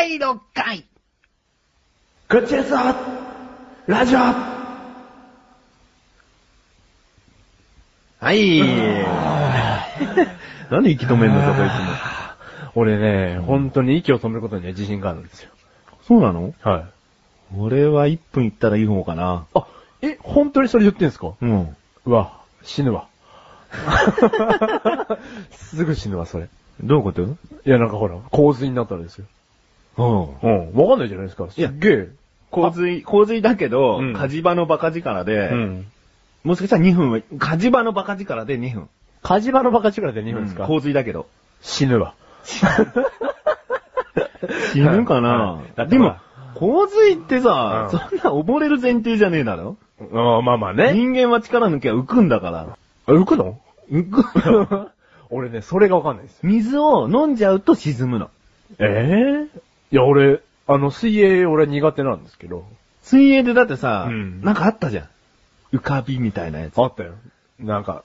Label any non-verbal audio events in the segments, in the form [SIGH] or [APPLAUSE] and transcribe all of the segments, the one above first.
第6回グッチェスラジオはい。なんで息止めんのか、こいつも。俺ね、本当に息を止めることには自信があるんですよ。そうなの？はい。俺は1分いったらいい方かな。あ、え、本当にそれ言ってんすか？うん。うわ、死ぬわ。[LAUGHS] すぐ死ぬわ、それ。どういうこと？いや、なんかほら、洪水になったんですよ。うん。うん。わかんないじゃないですか。すいやっげえ。洪水、洪水だけど、うん火事場のバカ力で、うん。もしかしたら2分は、火事場のバカ力で2分。火事場のバカ力で2分ですか、洪水だけど。死ぬわ。[LAUGHS] 死ぬかな、でも洪水ってさ、うんそんな溺れる前提じゃねえだろ？ああ、まあまあね。人間は力抜けば浮くんだから。あ浮くの？浮くよ [LAUGHS] 俺ね、それがわかんないです。水を飲んじゃうと沈むの。ええいや、俺、あの、水泳俺苦手なんですけど。水泳でだってさ、うんなんかあったじゃん。浮かびみたいなやつ。あったよ。なんか、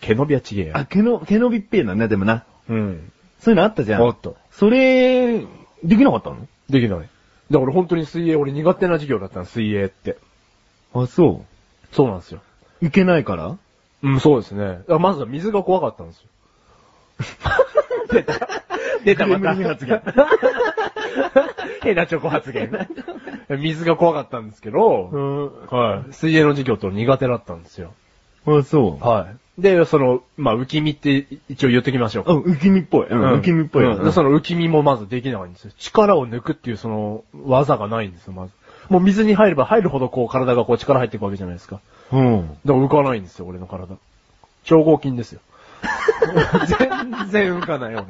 毛伸びはちげえや。あ、毛の、毛伸びっぺえなんだね、でもな。うん。そういうのあったじゃん。あった。それ、できなかったの？できない。だから本当に水泳、俺苦手な授業だったの、水泳って。あ、そそうなんですよ。う。いけないから？うん、そうですね。あまずは水が怖かったんですよ。[LAUGHS] 出た。出た、また。発言 [LAUGHS] 変なチョコ発言。[LAUGHS] 水が怖かったんですけど、ん。はい。水泳の授業と苦手だったんですよ。あ、そう。はい。で、その、まあ、浮き身って一応言っときましょうか。あ、浮き身っぽい。うん、浮き身っぽいよ。うんでその浮き身もまずできないんですよ。力を抜くっていうその技がないんですよ、まず。もう水に入れば入るほどこう体がこう力入っていくわけじゃないですか。うん。だから浮かないんですよ、俺の体。超合金ですよ。全然浮かない、俺。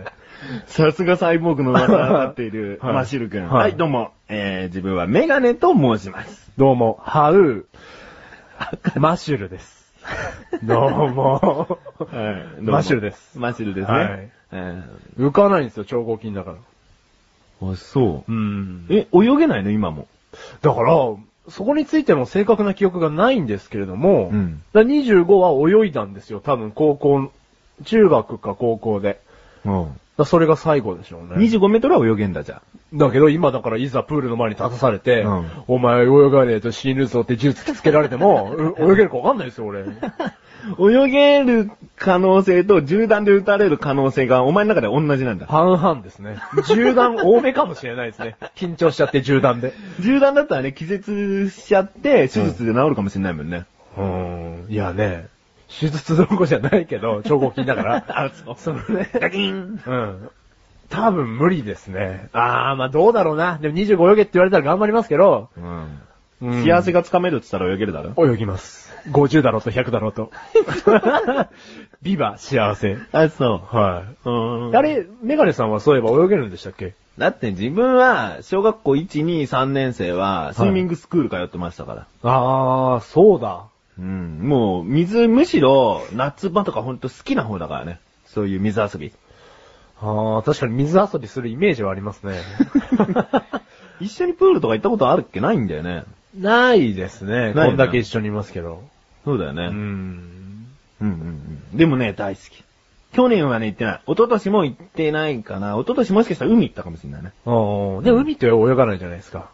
さすがサイボーグの噂がなっている、[LAUGHS] はいマシル君。はいはい、どうも。えー、自分はメガネと申します。どうも、ハウー、マシュルです。どうも。はいマシュルです。マシルですね。はいえ浮かないんですよ、超合金だから。ー、あ、そう。うんえ、泳げないの？今も。だから、そこについての正確な記憶がないんですけれども、うんだから25は泳いだんですよ、多分高校、中学か高校で。うん。だそれが最後でしょうね。25メートルは泳げんだじゃだけど今だからいざプールの前に立たされて、うんお前泳がねえと死ぬぞって銃突きつけられても、う [LAUGHS] 泳げるかわかんないですよ、俺。ん。[LAUGHS] 泳げる可能性と銃弾で撃たれる可能性がお前の中で同じなんだ。半々ですね。銃弾多めかもしれないですね。[LAUGHS] 緊張しちゃって銃弾で。銃弾だったらね、気絶しちゃって、手術で治るかもしれないもんね。うーん。いやね、手術どころじゃないけど、[LAUGHS] 超合金だから。あ、そう。そのね、ガキーンうん。多分無理ですね。あー、まあどうだろうな。でも25泳げって言われたら頑張りますけど、うん。うん幸せがつかめるって言ったら泳げるだろ？泳ぎます。50だろうと100だろうと。[LAUGHS] ビバ幸せ。あ、そはい。う。うんあれ、メガネさんはそういえば泳げるんでしたっけ？だって自分は、小学校1、2、3年生は、スイミングスクール通ってましたから。あー、そうだ。うん。もう、水、むしろ、夏場とかほんと好きな方だからね。そういう水遊び。あー、確かに水遊びするイメージはありますね。[LAUGHS] 一緒にプールとか行ったことあるっけ？ないんだよね。ないですね。こんだけ一緒にいますけど。そうだよね。ううん、ん。うん、うん。でもね、大好き。去年はね、行ってない。一昨年も行ってないかな。一昨年もしかしたら海行ったかもしれないね。あーで、海って泳がないじゃないですか。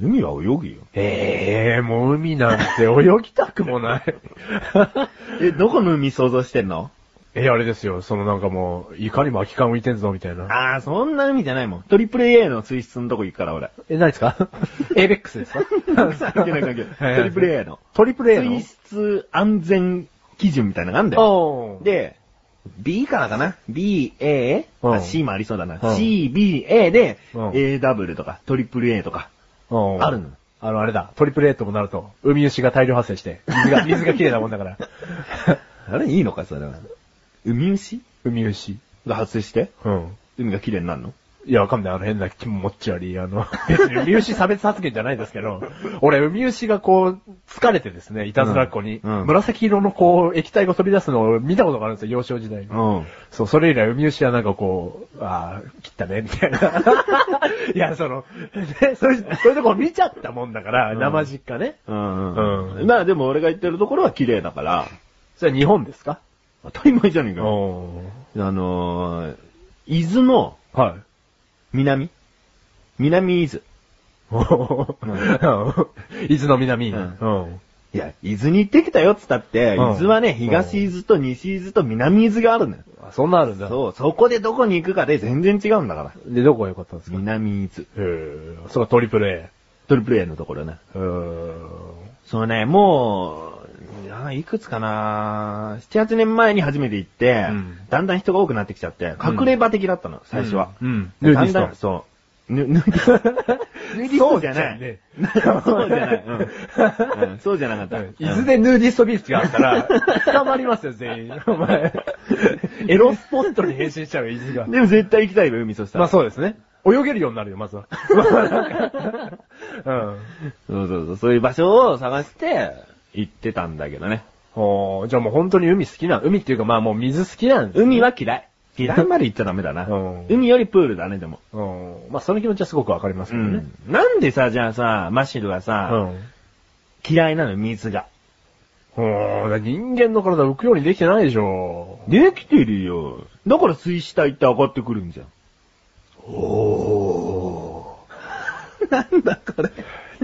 海は泳ぐよ。ええー、もう海なんて泳ぎたくもない。[LAUGHS] え、どこの海想像してんの？え、あれですよ、そのなんかもう、いかにも空き缶浮いてんぞ、みたいな。あー、そんな海じゃないもん。トリプル A の水質のとこ行くから、俺。え、何ですか？[LAUGHS] エイベックスですか？関係ない関係ない。[LAUGHS] トリプル A の。トリプル A の？水質安全基準みたいなのがあんだよ。で、B からかな ?B、A? うんあ、C もありそうだな。うん C、B、A で、うん A ダブルとか、トリプル A とか。おーあるのあの、あれだ、トリプル A ともなると、海牛が大量発生して、水が、[LAUGHS] 水が綺麗なもんだから。[LAUGHS] あれいいのか、それは。海牛？海牛。が発生して、うん。海が綺麗になるの？いや、わかんない。あの変な気持ち悪い。あの、[LAUGHS] 別に海牛差別発言じゃないですけど、俺、海牛がこう、疲れてですね、いたずらっ子に、うんうん紫色のこう、液体が飛び出すのを見たことがあるんですよ、幼少時代に。うん。そう、それ以来、海牛はなんかこう、ああ、切ったね、みたいな。[LAUGHS] いや、その、ね、そういう、そういうとこ見ちゃったもんだから、うん生実家ね。うんうん。うんまあでも俺が言ってるところは綺麗だから、それは日本ですか？当たり前じゃねえか。おあのー、伊豆のはい。南？南伊豆。[LAUGHS] 伊豆の南。ううんん。いや、伊豆に行ってきたよっつったって、うん伊豆はね、東伊豆と西伊豆と南伊豆があるのよ。あそんなあるんだ。そう、そこでどこに行くかで全然違うんだから。で、どこが良かったんですか？南伊豆。それがトリプル A。トリプル A のところね。うーん。そうね、もう、いくつかな7、8年前に初めて行って、うんだんだん人が多くなってきちゃって、隠れ場的だったの、最初は。うん。でだんヌーディストだん、そう。[LAUGHS] ぬ、ぬ、ヌーディストじゃない。ね。そうじゃない。うんうんそうじゃなかった。伊豆でヌーディストビーチがあったら、[LAUGHS] 捕まりますよ、全員。お前。エロスポットに変身しちゃうよ、伊豆が。でも絶対行きたいよ、海そしたら。まあそうですね。泳げるようになるよ、まずは。[LAUGHS] うん。そうそうそう、そういう場所を探して、行ってたんだけどね。おーじゃあもう本当に海好きな、海っていうかまあもう水好きなんですね海は嫌い。嫌いまで行っちゃダメだなうん。海よりプールだね、でも。うん。まあその気持ちはすごくわかりますけどね。なんでさ、じゃあさ、マシルはうさ、ん。嫌いなの、水が。うん。人間の体浮くようにできてないでしょ。できてるよ。だから水死体って上がってくるんじゃん。お [LAUGHS] なんだこれ。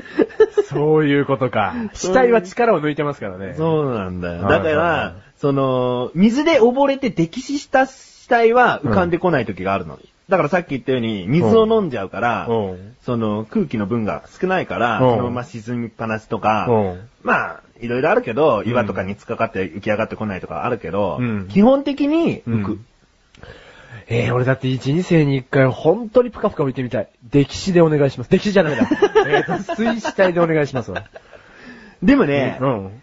[LAUGHS] そういうことか。死体は力を抜いてますからね。そうなんだよ。はいだかはいはら、その、水で溺れて溺死した死体は浮かんでこない時があるの。だからさっき言ったように、水を飲んじゃうから、うん。その空気の分が少ないから、うんそのまま沈みっぱなしとか、うん。まあ、いろいろあるけど、ん岩とかに突っかかって浮き上がってこないとかあるけど、うん基本的に浮く。うんえー、俺だって一、二世に一回本当にプカプカ浮いてみたい。溺死でお願いします。溺死じゃないだ。[LAUGHS] えーと、水死体でお願いしますわ。でもね、うん。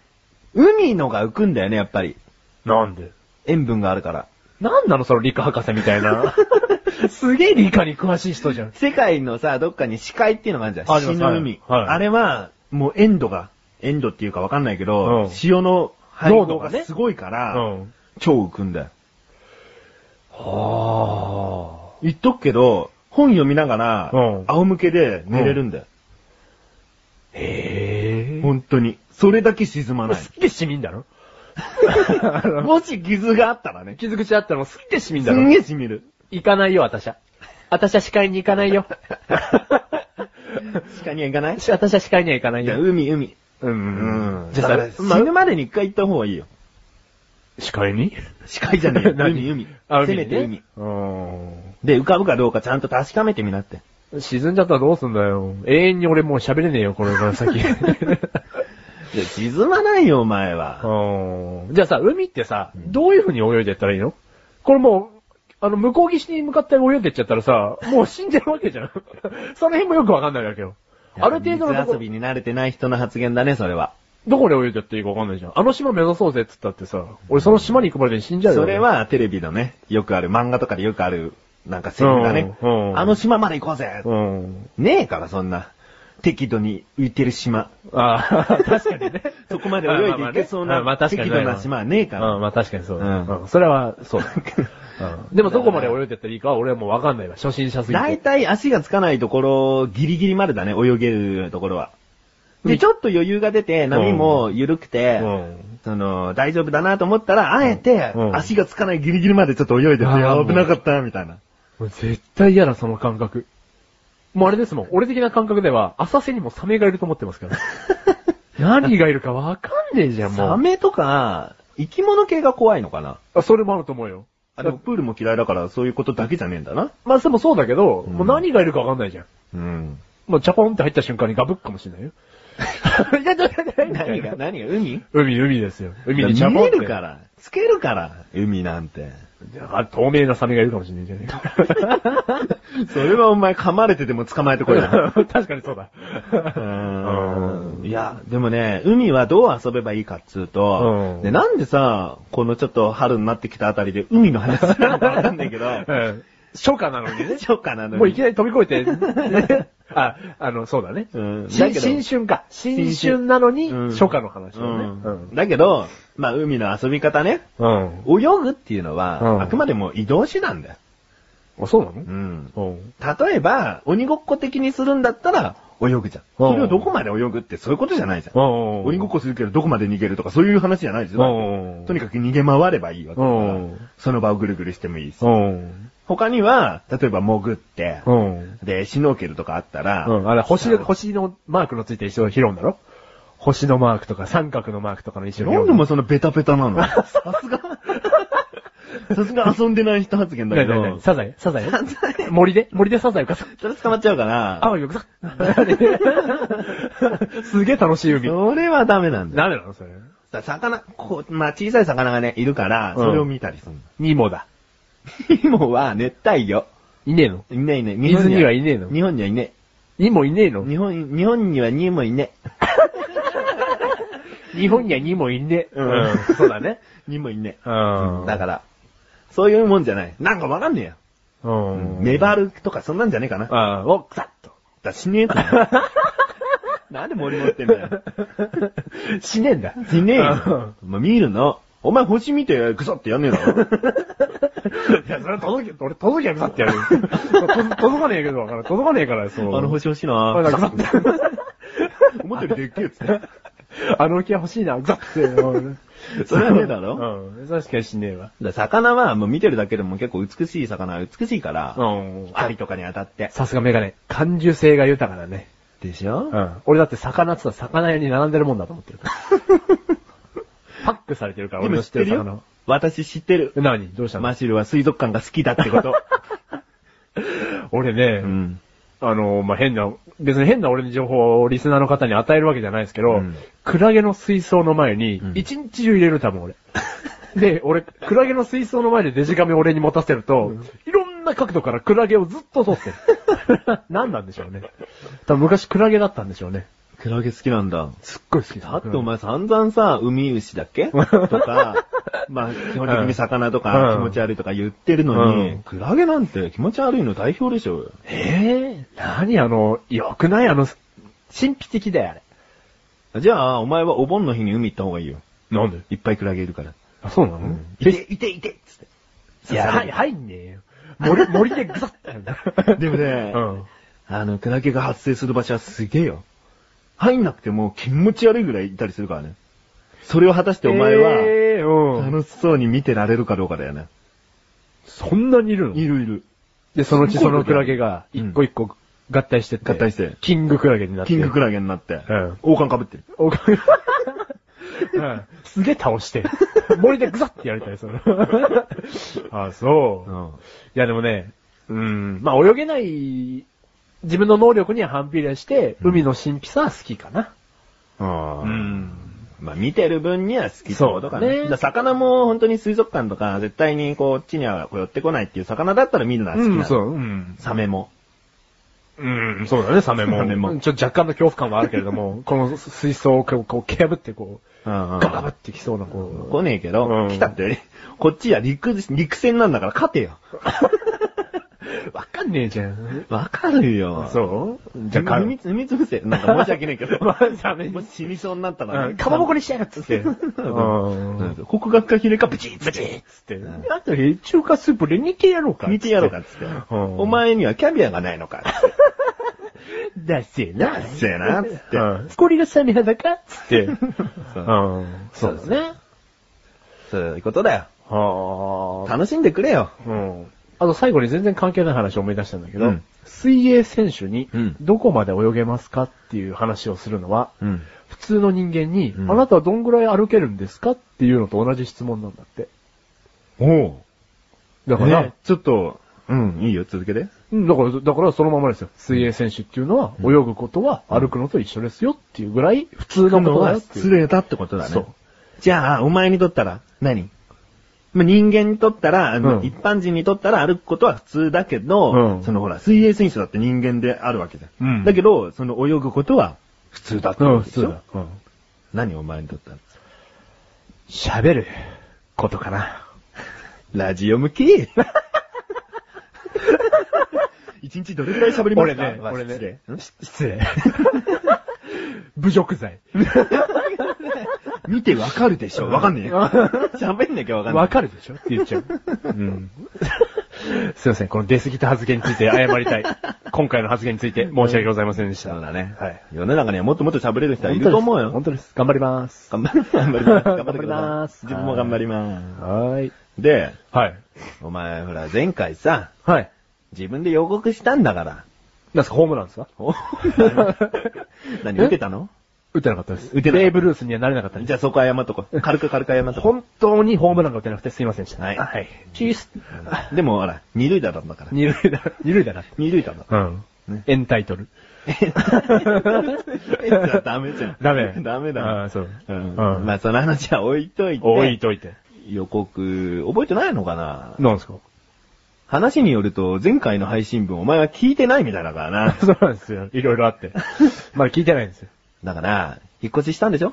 海のが浮くんだよね、やっぱり。なんで？塩分があるから。なんなのその理科博士みたいな。[LAUGHS] すげえ理科に詳しい人じゃん。世界のさ、どっかに死海っていうのがあるじゃん。死の海、はいはいあれは、もう塩度が、塩度っていうかわかんないけど、うん塩の濃度がすごいから、うん。超浮くんだよ。は言っとくけど、本読みながら、うん仰向けで寝れるんだよ。あ。へえ。本当に。それだけ沈まない。すっげえ市民だろ？[LAUGHS] もし傷があったらね。傷口あったらもうすっげえ市民すだろ？んげえ染みる。行かないよ、私は。私は視界に行かないよ。[LAUGHS] 鹿には行かない？私は視界には行かないじゃあよ。海、海。うんじゃあ、死ぬまでに一回行った方がいいよ。視界に？視界じゃねえ [LAUGHS] 海、海。あ、せめて海。ね。うん。で、浮かぶかどうかちゃんと確かめてみなって。沈んじゃったらどうすんだよ。永遠に俺もう喋れねえよ、これから先。[LAUGHS] いや、沈まないよ、お前は。うんじゃあさ、海ってさ、どういう風に泳いでったらいいの？これもう、あの、向こう岸に向かって泳いでっちゃったらさ、もう死んでるわけじゃん。[LAUGHS] その辺もよくわかんないわけよ。ある程度のとこ水遊びに慣れてない人の発言だね、それは。どこで泳いでっていいかわかんないじゃん。あの島目指そうぜって言ったってさ、俺その島に行くまでに死んじゃうよ。それ、はテレビのね、よくある、漫画とかでよくある、なんかセリフだね。うんうんあの島まで行こうぜ、うん。ねえから、そんな。適度に浮いてる島。ああ、確かにね。[LAUGHS] そこまで泳いでいけそうなまあまあ確かに適度な島はねえから。うん、まあ確かにそうだ。うんうん。それは、そうだ。[LAUGHS] うん。でもどこまで泳いでったらいいかは俺はもうわかんないわ。初心者すぎて。大体足がつかないところ、ギリギリまでだね、泳げるところは。で、ちょっと余裕が出て、波も緩くて、うん。その、大丈夫だなと思ったら、あえてう、ん足がつかないギリギリまでちょっと泳いで危なかった、みたいな。絶対嫌だ、その感覚。もうあれですもん。俺的な感覚では、浅瀬にもサメがいると思ってますから。[LAUGHS] 何がいるかわかんねえじゃん、もう。サメとか、生き物系が怖いのかなあ、それもあると思うよ。あ、でもプールも嫌いだからそういうことだけじゃねえんだな。まあでもそうだけど、うんもう何がいるかわかんないじゃん。うん。もうチャポンって入った瞬間にガブッかもしれないよ。何が、何が、海？海、海ですよ。海に。見えるか。ら。つけるから、海なんて。あ、透明なサメがいるかもしれないじゃねえか。[LAUGHS] それはお前噛まれてでも捕まえてこいよ。[LAUGHS] 確かにそうだ。うんいや、でもね、海はどう遊べばいいかっつうと、うんでなんでさ、このちょっと春になってきたあたりで海の話するのかわかんないけど、[LAUGHS] うん初夏なのにね。[LAUGHS] 初夏なのに。もういきなり飛び越えて、ね [LAUGHS] あ、あの、そうだね。うん新だけど新春か。新春なのに、うん初夏の話だうね。んだけど、まあ海の遊び方ね、うん。泳ぐっていうのは、うんあくまでも移動手段だよ。あ、そうなの？うん。うん。例えば、鬼ごっこ的にするんだったら、泳ぐじゃん。うんそれをどこまで泳ぐってそういうことじゃないじゃん。うん。鬼ごっこするけどどこまで逃げるとかそういう話じゃないですよ。うんとにかく逃げ回ればいいわけだからうんその場をぐるぐるしてもいいし。うん。他には、例えば潜って、うん。で、シュノーケルとかあったら、うん。あれ、星の、星のマークのついてる石を拾うんだろ？星のマークとか三角のマークとかの石を拾うんだなんでもそのベタベタなの？[LAUGHS] さすが、さすが遊んでない人発言だけ何何何ど、サザエ？サザエ？森で？森でサザエか？さ。それ捕まっちゃうかな。あわよくさ。[LAUGHS] すげえ楽しい海。それはダメなんだよ。ダメなのそれ？さ魚、こう、まあ小さい魚がね、いるから、うんそれを見たりするの。ニモだ。[LAUGHS] ニモは熱帯魚。いねえの？いないいない。水にはいねえの？日本にはいねニモいねえの？え。日本、日本にはニモいね [LAUGHS] 日本にはニモいねえ。うんそうだね。え。ニモいねうえ。ん。だから、そういうもんじゃない。なんかわかんねえよ。ら、うん。メバルとかそんなんじゃねえかな。だかああ、お、くさっと。ら死ねえと。[LAUGHS] なんで森持ってんだよ。死ねえんだ。死ねえよ。まあ、見るの。お前星見てぐさってやんねえだろ。[LAUGHS] いや、それ届け、俺届けばくさってやるよ。と [LAUGHS] 届かねえけど、わからん届かねえから、そう。あの星欲しいあななんかぐさって。思ったよりでっけえっつって。[LAUGHS] あの浮き輪欲しいな、ぐさって。うんそれはねえだろうん。確かに死ねえわ。だから魚はもう見てるだけでも結構美しい魚は美しいから、うん。光とかに当たって。さすがメガネ。感受性が豊かだね。でしょ？うん。俺だって魚って言ったら魚屋に並んでるもんだと思ってるから。パックされてるから、で俺の知っててる魚よ。私知ってる。え何？どうしたの？マシルは水族館が好きだってこと。[LAUGHS] 俺ね、うん。あの、まあ、変な、別に変な俺の情報をリスナーの方に与えるわけじゃないですけど、うんクラゲの水槽の前にうん、一日中入れる多分俺。[LAUGHS] で、俺、クラゲの水槽の前でデジカメ俺に持たせると、いろんな角度からクラゲをずっと撮ってる。[LAUGHS] 何なんでしょうね。多分昔クラゲだったんでしょうね。クラゲ好きなんだ。すっごい好きだってお前散々さ、海牛だっけ？とか、まあ、基本的に魚とうんか気持ち悪いとか言ってるのに、うんクラゲなんて気持ち悪いの代表でしょ。えぇ、何あの、よくない？あの、神秘的だよ、あれ。じゃあ、お前はお盆の日に海行った方がいいよ。なんで？いっぱいクラゲいるから。あ、そうなの、いて、いて、いてっつって。いや、はい、入んねえよ。森、森でグサッて。でもねうん。あの、クラゲが発生する場所はすげえよ。入んなくても気持ち悪いぐらいいたりするからね。それを果たしてお前は、えー、うん。楽しそうに見てられるかどうかだよね。そんなにいるの？いるいる。で、そのうちそのクラゲが、うん一個一個合体してって。合体してキングクラゲになって。キングクラゲになって、うん王冠被ってる。おかうん [LAUGHS] すげえ倒して。森でグサッてやりたい、その。[LAUGHS] あ、そう。うん。いや、でもね、うん、まあ泳げない、自分の能力には反比例して、海の神秘さは好きかな。あん。まあ見てる分には好きってことかね。そうだねだから魚も本当に水族館とか絶対にこっちにはこう寄ってこないっていう魚だったら見るのは好きなの。そう、うん。サメも。うん、そうだね、サメも。サメもちょっと若干の恐怖感はあるけれども、[LAUGHS] この水槽をこう、こう、蹴破ってこう、うんうんガバってきそうな、こう。来ねえけど、うん来たって、こっちは陸、陸戦なんだから勝てよ。[LAUGHS] わかんねえじゃん。わかるよ。そう？じじゃあ、ゃあ、踏みみつぶせ。なんか申し訳ないけど。[LAUGHS] まあダメもし死にそうになったら、うんかまぼこにしてやるっつって。国学科ヒレかブチッブチッつって。うんあと、中華スープで煮てやろうか。見てやろうかっつって。うんお前にはキャビアがないのか。だせえな。せえな、つって。うん。これがサメ肌かつって。[LAUGHS] そううん。そうだね。そういうことだよ。はあ。楽しんでくれよ。うん。あと最後に全然関係ない話を思い出したんだけど、うん水泳選手にうんどこまで泳げますかっていう話をするのは、うん。普通の人間に、うんあなたはどんぐらい歩けるんですかっていうのと同じ質問なんだって。おう。だから、ねちょっと、うん、いいよ、続けて。うんだから、だからそのままですよ。水泳選手っていうのは、うん泳ぐことは歩くのと一緒ですよっていうぐらい普通のことだよっていう。失礼だってことだね。そう。じゃあ、お前にとったら何、まあ、人間にとったら、あのうん一般人にとったら歩くことは普通だけど、うんそのほら、水泳選手だって人間であるわけじゃん。うんだけど、その泳ぐことは普通だってうん、ことでしょ、普通だ。うん。何お前にとったら。喋ることかな？ラジオ向き？一日どれくらい喋りますか？俺ね、わ俺ね失礼。失礼。[LAUGHS] 侮辱罪。[LAUGHS] [LAUGHS] 見てわかるでしょ？わかんねえよ。[LAUGHS] 喋んなきゃわかんない。わかるでしょ？って言っちゃう。[LAUGHS] うん。すいません、この出過ぎた発言について謝りたい。今回の発言について申し訳ございませんでした。そうだね。はい。世の中にはもっともっと喋れる人はいると思うよ。本当です。頑張ります。頑張り、頑張ります。頑張ってください頑張ります自分も頑張ります。はーい。で、はい。お前、ほら、前回さ、はい。自分で予告したんだから。なんすか、ホームランですか？お何、打てたの？打てなかったです。打てなかったベーブ・ルースにはなれなかったんです。じゃあそこ謝っとこう。軽く軽く謝っとこ本当にホームランが打てなくてすいませんでした。はいはい。チース。う。でもほら、二塁打だったんだから。二塁だ、二塁だな。二塁打だ。うん。ねエンタイトル。ダメじゃん。ダメ。ダメだ。ああ、そう。うん。うんまあその話は置いといて。置いといて。予告、覚えてないのかな？なんですか？話によると、前回の配信分お前は聞いてないみたいだからな。[LAUGHS] そうなんですよ。いろいろあって。[LAUGHS] まだ聞いてないんですよ。だから、引っ越ししたんでしょ？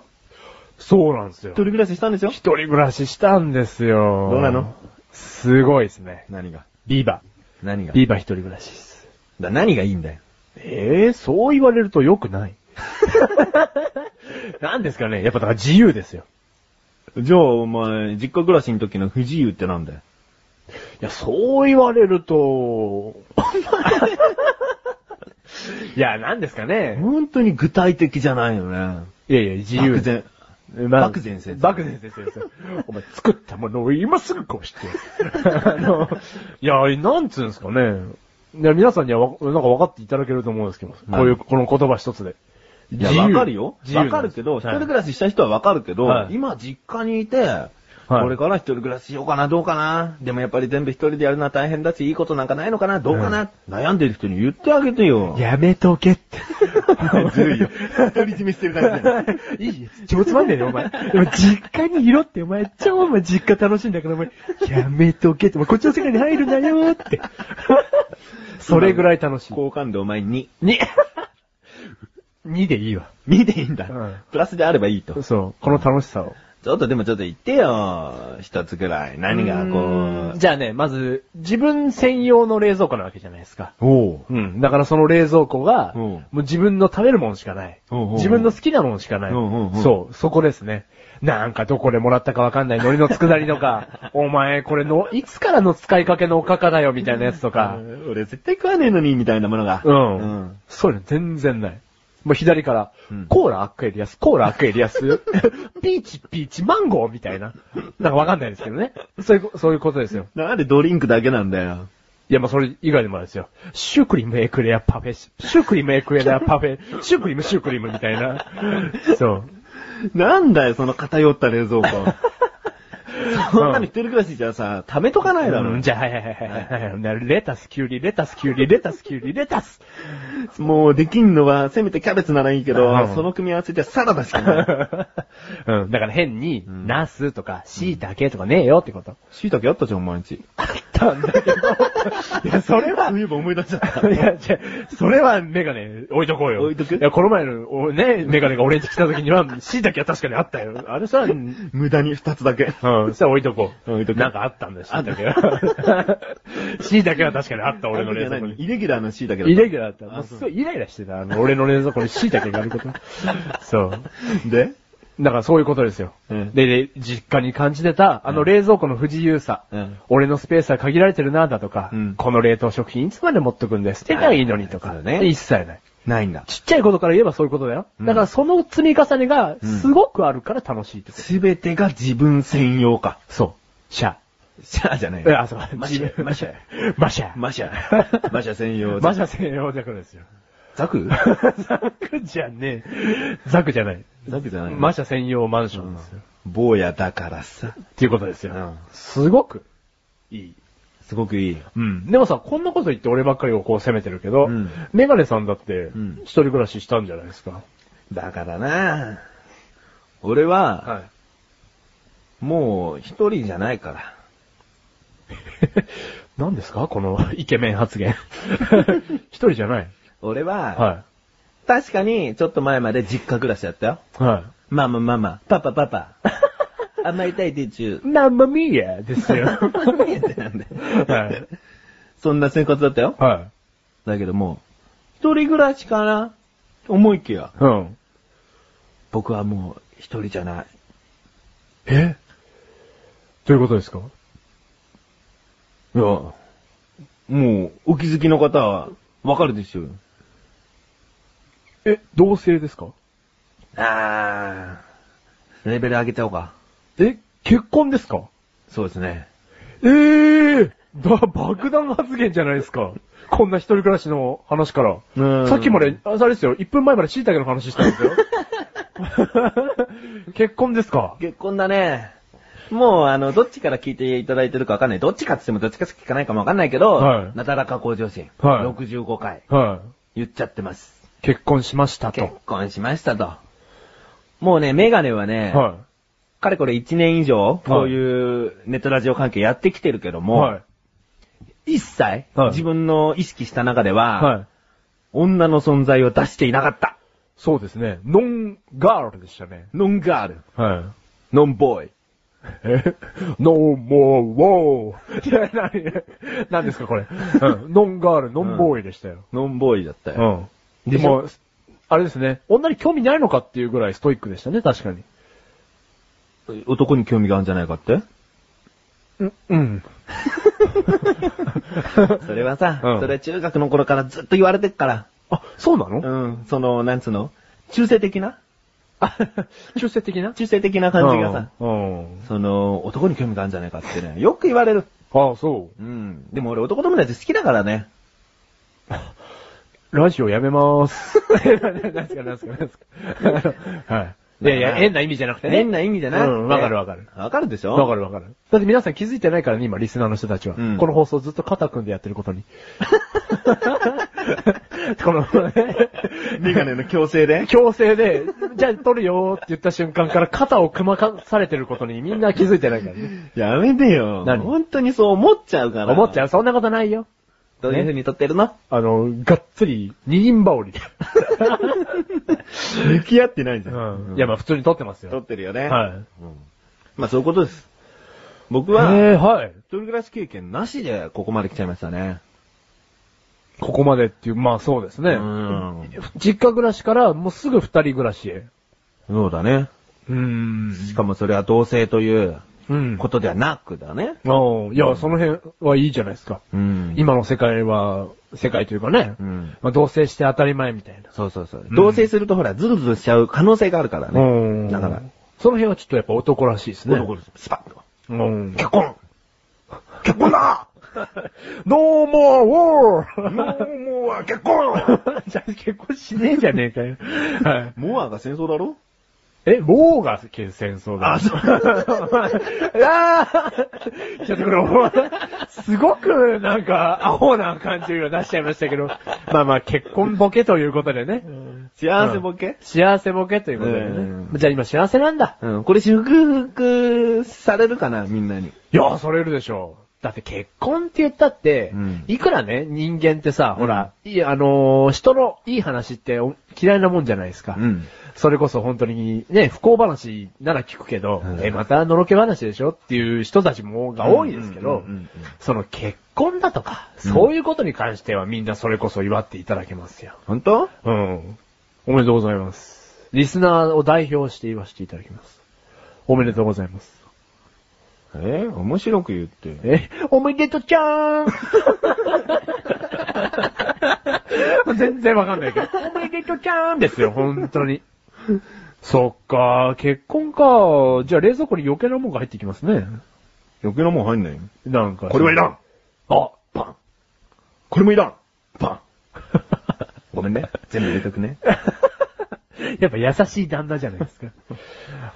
そうなんですよ一。人暮らししたんでしょ？一人暮らししたんですよ。どうなの？すごいですね。何が？ビーバー。何が？ビーバー一人暮らしです。だ何がいいんだよ？ええそう言われると良くない。[LAUGHS] なんですかねやっぱだから自由ですよ。じゃあ、お前、実家暮らしの時の不自由ってなんだよ？いや、そう言われると、[LAUGHS] いや、なんですかね。本当に具体的じゃないよね。いやいや、自由。漠然。まあ漠然先生漠然先生ですよ。お前作ったものを今すぐこうして。[LAUGHS] あの、いや、なんつうんですかね。いや、皆さんにはわなんか分かっていただけると思うんですけど、こういう、この言葉一つで。いや、自由わかるよ。わかるけど、一はい人暮らしした人はわかるけど、はい今実家にいて、はいこれから一人暮らししようかな、どうかな。でもやっぱり全部一人でやるのは大変だし、いいことなんかないのかな、どうかな。悩んでる人に言ってあげてよ。やめとけって。ずるいよ。独り占めしてる感じ。[LAUGHS] いいよ。超つまんねえよ、お前。でも実家にいろって、お前、超お前実家楽しいんだから、お前、やめとけって、こっちの世界に入るなよって。それぐらい楽しい。好感度お前2。に、2でいいわ。2でいいんだ。うんプラスであればいいと。そう、この楽しさを。ちょっとでもちょっと言ってよ。一つぐらい。何がこう。じゃあね、まず、自分専用の冷蔵庫なわけじゃないですか。おう。うん。だからその冷蔵庫が、うんもう自分の食べるものしかない。うんうんうん自分の好きなものしかない。うんうんうんそう、そこですね。なんかどこでもらったかわかんない海苔の佃煮とか、[LAUGHS] お前これの、いつからの使いかけのおかかだよみたいなやつとか、俺絶対食わねえのに、みたいなものが。うん。うんそういうの全然ない。もう左から、うんコーラアクエリアス、コーラアクエリアス、[LAUGHS] ピーチ、ピーチ、マンゴーみたいな。なんかわかんないですけどね。そういう、そういうことですよ。なんでドリンクだけなんだよ。いや、まあ、それ以外でもあるんですよ。シュークリームエクレアパフェ、シュークリームエクレアパフェ、シュークリームシュークリームみたいな。そう。なんだよ、その偏った冷蔵庫。そんなの一人暮らしじゃさ、貯めとかないだろ。うんじゃあ、はいはいはいはいはい。レタス、キュウリ、レタス、キュウリ、レタス、キュウリ、レタス。もうできんのは、せめてキャベツならいいけど、うんその組み合わせじゃサラダしかない。[LAUGHS] うん。だから変に、んナスとか、シイタケとかねえよってこと。椎茸あったじゃん、お前んち。あったんだけど。[LAUGHS] いや、それは、そういえば思い出しちゃった。いや、じゃあそれはメガネ置いとこうよ。置いとく？いや、この前の、おね、メガネが俺んち来た時には、椎茸は確かにあったよ。あれさ、うん、無駄に二つだけ。そしたら置いとこう。置いとくなんかあったんだよ、椎茸は。[LAUGHS] 椎茸は確かにあった、俺の冷蔵庫に。イレギュラーの椎茸だった。イレギュラーだった。あもうすごいイライラしてた。あの、俺の冷蔵庫に椎茸があること。そう。で？だからそういうことですよ。うんで、で実家に感じてた、あの冷蔵庫の不自由さ。うん俺のスペースは限られてるな、だとか、うんこの冷凍食品いつまで持っとくんで捨てたらいいのにとか、そうだね一切ない。ないんだ。ちっちゃいことから言えばそういうことだよ。うんだからその積み重ねがすごくあるから楽しいってこと。すべてが自分専用か。そう。シャ。シャーじゃないえ、あ、そう。マシャ、マシャ。マシャ。マシャ。マシャ専用。マシャ専用ザクですよ。ザクザクじゃねえ。ザクじゃない。ザクじゃないマシャ専用マンションですよ。坊やだからさ。っていうことですよ。うんすごくいい。すごくいい。うん。でもさ、こんなこと言って俺ばっかりをこう責めてるけど、うんメガネさんだってん、一人暮らししたんじゃないですか？だからな俺は、い。もう一人じゃないから。[LAUGHS] 何ですか？この [LAUGHS] イケメン発言。[LAUGHS] 一人じゃない。俺は、は確かにちょっと前まで実家暮らしだったよ。い。はママママ、パパパパ。甘いたいでちゅい。マンマミーアですよ。う。何やってなんだよはい。そんな生活だったよ。はだけども、一人暮らしかな？思いきや、い。うん。僕はもう一人じゃない。え？どういうことですか？いや、もう、お気づきの方は、わかるでしょう。え、同性ですか？あー、レベル上げちゃおうか。え、結婚ですか？そうですね。ええー、ば、爆弾発言じゃないですか。こんな一人暮らしの話から。うんさっきまで、ああれですよ、1分前まで椎茸の話したんですよ。[LAUGHS] 結婚ですか？結婚だね。もう、あの、どっちから聞いていただいてるかわかんない。どっちかって言ってもどっちかしか聞かないかもわかんないけど、はいなだらか向上心。はい65回。はい。言っちゃってます。結婚しました結と。婚しましたと。もうね、メガネはね、はかれこれ1年以上、こういうネットラジオ関係やってきてるけどい。も、はい。一切、はい自分の意識した中では、はい。女の存在を出していなかった。そうですね。ノンガールでしたね。ノンガール、はい。ノンボーイ。え ?No more war! いや、なに、何ですかこれ。うん。ノンガール、ノンボーイでしたよ。ノンボーイだったよ。うん。でも、あれですね。女に興味ないのかっていうぐらいストイックでしたね、確かに。男に興味があるんじゃないかって？うん。うん。[LAUGHS] それはさ、うんそれは中学の頃からずっと言われてっから。あ、そうなの？うん、その、なんつうの？中性的な？あ、中性的な？[LAUGHS] 中性的な感じがさ、うん。うんその、男に興味があるんじゃないかってね、よく言われる。あそうん。でも俺男友達好きだからね。う。ラジオやめまーす。何すか何すか何すか。[LAUGHS] はい。いやいや、変な意味じゃなくてね。変な意味じゃなくてうん、わかるわかる。わかるでしょ？わかるわかる。だって皆さん気づいてないからね、今、リスナーの人たちは。うんこの放送ずっと肩組んでやってることに。[LAUGHS] この、[LAUGHS] メガネの強制で？強制で、じゃあ撮るよーって言った瞬間から肩を組まかされてることにみんな気づいてないからね。[LAUGHS] やめてよ。何？本当にそう思っちゃうから。う。思っちゃうそんなことないよ。どういう風に撮ってるの、あの、がっつり二人羽織で。[LAUGHS] 向き合ってないじゃうん。いや、まあ普通に撮ってます撮よ。ってるよね。はい。うんまあそういうことです。僕えは、ー、はい。一人暮らし経験なしでここまで来ちゃいましたね。ここまでっていう、まあそうですね。うん実家暮らしからもうすぐ二人暮らしへ。そうだね。うーん。しかもそれは同性といううん。ことではなくだね。ああ、いや、その辺はいいじゃないですか。うん今の世界は、世界というかね、うん。まあ、同棲して当たり前みたいな。そうそうそう。うん同棲するとほら、ズルズルしちゃう可能性があるからね。うんだから、その辺はちょっとやっぱ男らしいですね。男ですスパッと。うん。結婚結婚だ [LAUGHS] No more war! もう、もう、結婚 [LAUGHS] じゃあ結婚しねえじゃねえかよ。はい。モアが戦争だろ？え、ウォーが戦争だ。あそう [LAUGHS] あーちょっとこれ、すごくなんか、アホな感じを出しちゃいましたけど、まあまあ結婚ボケということでね。幸せボケ？幸せボケということでね。うんじゃあ今幸せなんだ。うん。これ祝福されるかなみんなに。いや、それるでしょう。だって結婚って言ったって、うんいくらね、人間ってさ、うんほら、いいあのー人のいい話ってお嫌いなもんじゃないですか。うん。それこそ本当にね、不幸話なら聞くけど、うんえ、またのろけ話でしょっていう人たちもが多いですけどその結婚だとか、うんそういうことに関してはみんなそれこそ祝っていただけますよ。本当？うん。おめでとうございます。リスナーを代表して言わせていただきます。おめでとうございます。え面白く言って。え、おめでとちゃーん [LAUGHS] 全然わかんないけど。おめでとちゃーんですよ、本当に。そっか、結婚か。じゃあ冷蔵庫に余計なもんが入ってきますね。余計なもん入んないよ。なんか。これはいらんあ、パンこれもいらんパンごめんね。全部入れとくね。[LAUGHS] [LAUGHS] やっぱ優しい旦那じゃないですか。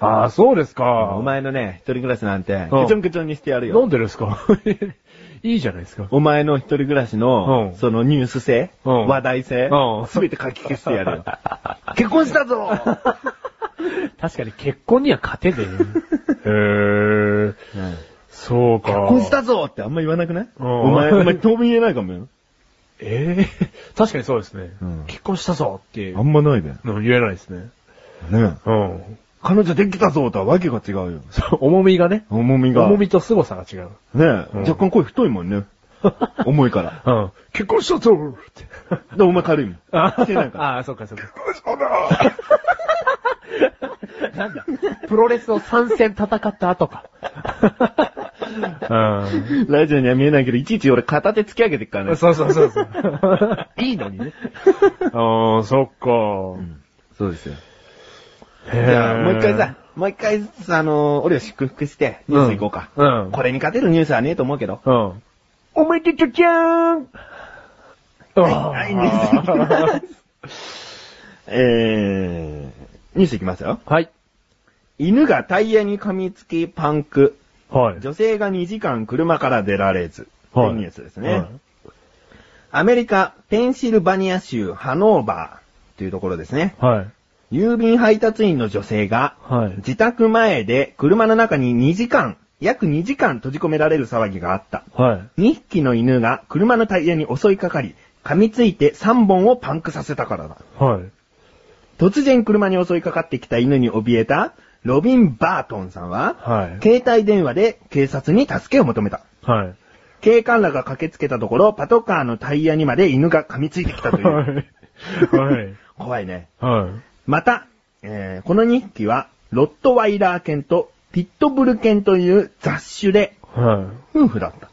[LAUGHS] ああ、そうですか。お前のね、一人暮らしなんて、うんケチョンケチョンにしてやるなんよ。でですか？[LAUGHS] いいじゃないですか。お前の一人暮らしの、うんそのニュース性、うん話題性うん、すべて書き消してやるよ。結婚したぞ確かに結婚には勝てねえ。へー。そうか。結婚したぞってあんま言わなくない？うんお前、お前当分言えないかもよ。ええ確かにそうですね。うん結婚したぞってあんまないで。の言えないですね。ねうん。彼女できたぞとはわけが違うよ。そう、重みがね。重みが。重みと凄さが違う。ねうん若干声太いもんね。[LAUGHS] 重いから。うん。結婚したぞって。で、お前軽いもん。あしてないから。あー、そっかそっか。[LAUGHS] なんだプロレスを参戦戦った後か。うん。ラジオには見えないけど、いちいち俺片手突き上げてっからね。そうそうそうそう。いいのにね。ああ、そっか。そうですよ。じじゃあ、もう一回さ、もう一回、あの、俺を祝福して、ニュース行こうか。うん。これに勝てるニュースはねえと思うけど。うん。おめでとうちゃーんはいはいニューえー、ニュースいきますよ。はい。犬がタイヤに噛みつきパンク。はい。女性が2時間車から出られず。はいというニュースですね。はいアメリカ、ペンシルバニア州ハノーバーというところですね。はい。郵便配達員の女性が、はい。自宅前で車の中に2時間、約2時間閉じ込められる騒ぎがあった。はい。2匹の犬が車のタイヤに襲いかかり、噛みついて3本をパンクさせたからだ。はい。突然車に襲いかかってきた犬に怯えた、ロビン・バートンさんは、はい。携帯電話で警察に助けを求めた。はい。警官らが駆けつけたところ、パトカーのタイヤにまで犬が噛みついてきたという。はい。[LAUGHS] 怖いね。はい。また、えーこの2匹は、ロットワイラー犬とピットブル犬という雑種で、はい。夫婦だった。はい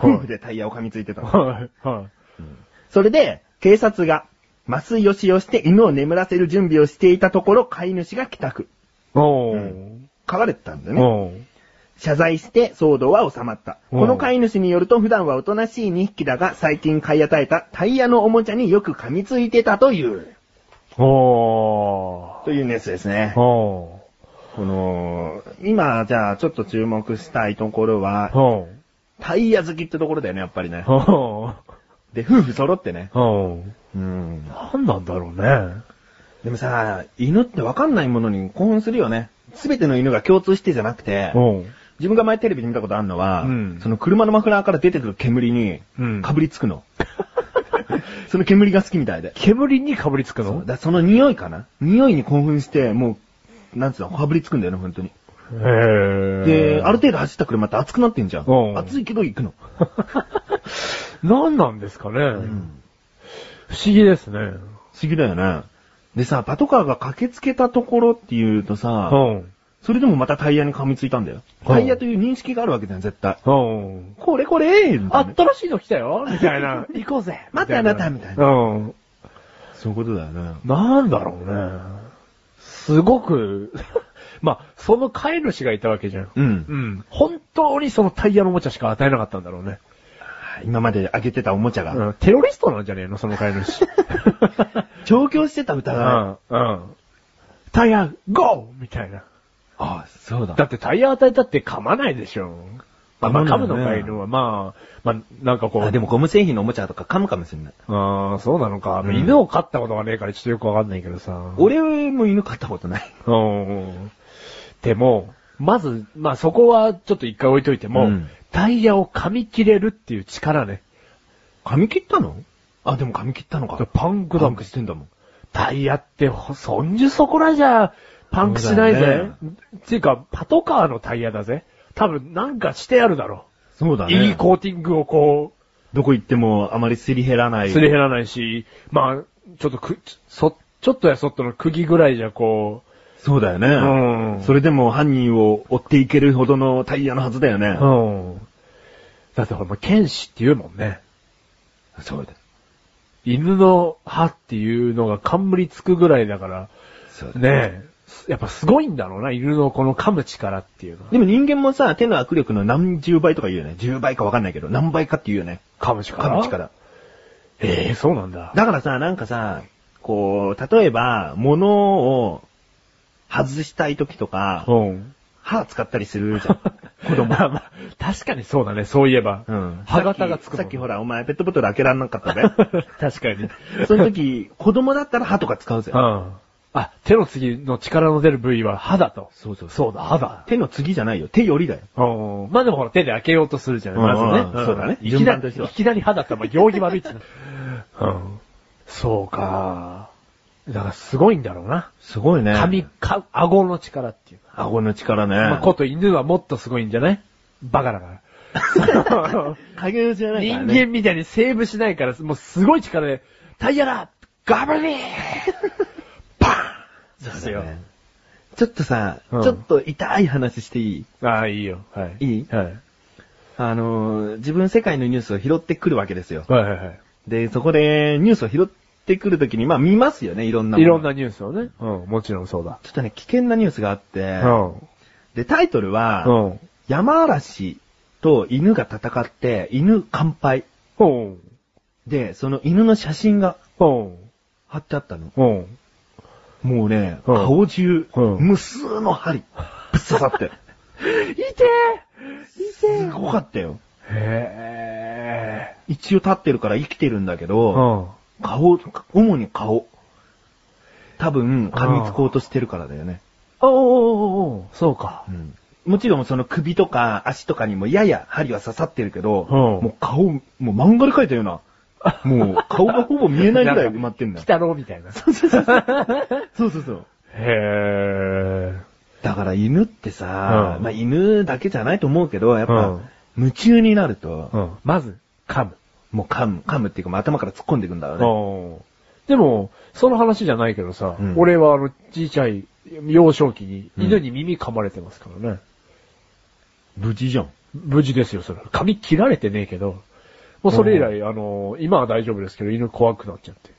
夫婦でタイヤを噛みついてたの。はい。はい。それで、警察が麻酔を使用して犬を眠らせる準備をしていたところ、飼い主が帰宅。うん飼われてたんだよね。謝罪して騒動は収まった。うんこの飼い主によると普段はおとなしい2匹だが最近買い与えたタイヤのおもちゃによく噛みついてたという、おー。というニュースですね。おこの、今じゃあちょっと注目したいところは。タイヤ好きってところだよね、やっぱりね。で、夫婦揃ってね。うん。なんなんだろうね。でもさ、犬ってわかんないものに興奮するよね。すべての犬が共通してじゃなくて。自分が前テレビで見たことあるのは、うんその車のマフラーから出てくる煙に、うんかぶりつくの。[LAUGHS] その煙が好きみたいで。煙にかぶりつくの？そその匂いかな匂いに興奮して、もう、なんつうの、かぶりつくんだよね、本当に。で、ある程度走った車って熱くなってんじゃんう。ん熱いけど行くの。[LAUGHS] 何なんですかね、うん不思議ですね。不思議だよね。でさ、パトカーが駆けつけたところっていうとさ、うん。それでもまたタイヤに噛みついたんだよ。うんタイヤという認識があるわけだよ、絶対。うん。これこれみたいな新しいの来たよみたいな。[LAUGHS] 行こうぜ待ってあなたみたいなうん。そういうことだよね。なんだろうね。すごく、[LAUGHS] まあ、その飼い主がいたわけじゃん。うん。うん。本当にそのタイヤのおもちゃしか与えなかったんだろうね。今まであげてたおもちゃが。うん。テロリストなんじゃねえの？その飼い主。[LAUGHS] 調教してたう疑い。ん。うん。タイヤ、ゴーみたいな。ああ、そうだだってタイヤ与えたって噛まないでしょ。まあ、まあ、噛むのか犬は、まあ、まあ、なんかこう。あ、でもゴム製品のおもちゃとか噛むかもしれない。ああ、そうなのか。うん犬を飼ったことがねえからちょっとよくわかんないけどさ。俺も犬飼ったことない。うん。でも、まず、まあそこはちょっと一回置いといても、うんタイヤを噛み切れるっていう力ね。噛み切ったの？あ、でも噛み切ったのか。パンクだもんパンク。してんだもん。タイヤって、ほそんじゅそこらじゃ、パンクしないぜそうだよね。っていうか、パトカーのタイヤだぜ。多分なんかしてあるだろそうだう。いいコーティングをこどこ行ってもあまりすり減らなう、い。すり減らないし、まあ、ちょっとく、そ、ちょっとやそっとの釘ぐらいじゃこそうだよね。う、うん。それでも犯人を追っていけるほどのタイヤのはずだよね。うん。だってほら、もう剣士って言うもんね。そうだ。犬の歯っていうのが冠つくぐらいだから、そうだ。ねえ、やっぱすごいんだろうな、犬のこの噛む力っていうのは。でも人間もさ、手の握力の何十倍とか言うよね。10倍かわかんないけど、何倍かって言うよね。噛む力？噛む力。ええそうなんだ。だからさ、なんかさ、こう、例えば、物を外したい時とか、うん。歯使ったりするじゃん。[LAUGHS] 子供。まあまあ確かにそうだね、そういえば。うん。歯型がつくさっきほら、お前ペットボトル開けらんなかったべ [LAUGHS] 確かに。その時、子供だったら歯とか使うぜう。ん。あ、手の次の力の出る部位は歯だと。そうそうそうだ、歯だ。手の次じゃないよ。手よりだよ。うん。まあでもほら手で開けようとするじゃない、まずね。そうだねいきなり、いきなり歯だったら、まあ、行儀悪いってな。[LAUGHS] うん。そうか。だからすごいんだろうな。すごいね。髪、か、顎の力っていう。顎の力ね。まあ、こと犬はもっとすごいんじゃない？バカだから。[LAUGHS] 影じゃないから人ね。間みたいにセーブしないから、もうすごい力で、タイヤだガブリーパンですよ。ちょっとさ、うんちょっと痛い話していい？ああ、いいよ。はい。いい？はい。あのー、自分世界のニュースを拾ってくるわけですよ。はいはいはい。で、そこでニュースを拾っってくるときに、まあ見ますよね、いろんないろんなニュースをね。うん、もちろんそうだ。ちょっとね、危険なニュースがあって、うん。で、タイトルは、うん。山嵐と犬が戦って、犬乾杯。うん。で、その犬の写真がうん。貼ってあったの。うん。もうね、うん顔中、うん無数の針、ぶっ刺さって。いてーいすごかったよ。へ一応立ってるから生きてるんだけー。ど、ん。顔、主に顔。多分、噛みつこうとしてるからだよね。おーおーおーそうか。うんもちろんその首とか足とかにもやや針は刺さってるけど、うんもう顔、もう漫画で描いたような、もう顔がほぼ見えないぐらい埋まってんだよ。北郎みたいな。そうそうそう。へだから犬ってさ、うんまあ犬だけじゃないと思うけど、やっぱ、うん夢中になると、ー。うん。まず、噛む。もう噛む、噛むっていうか、もう頭から突っ込んでいくんだろうね。うんでも、その話じゃないけどさ、うん俺はあの、ちいちゃい幼少期にうん犬に耳噛まれてますからね。無事じゃん。無事ですよ、それ。髪切られてねえけど、もうそれ以来、あの、今は大丈夫ですけど、犬怖くなっちゃって。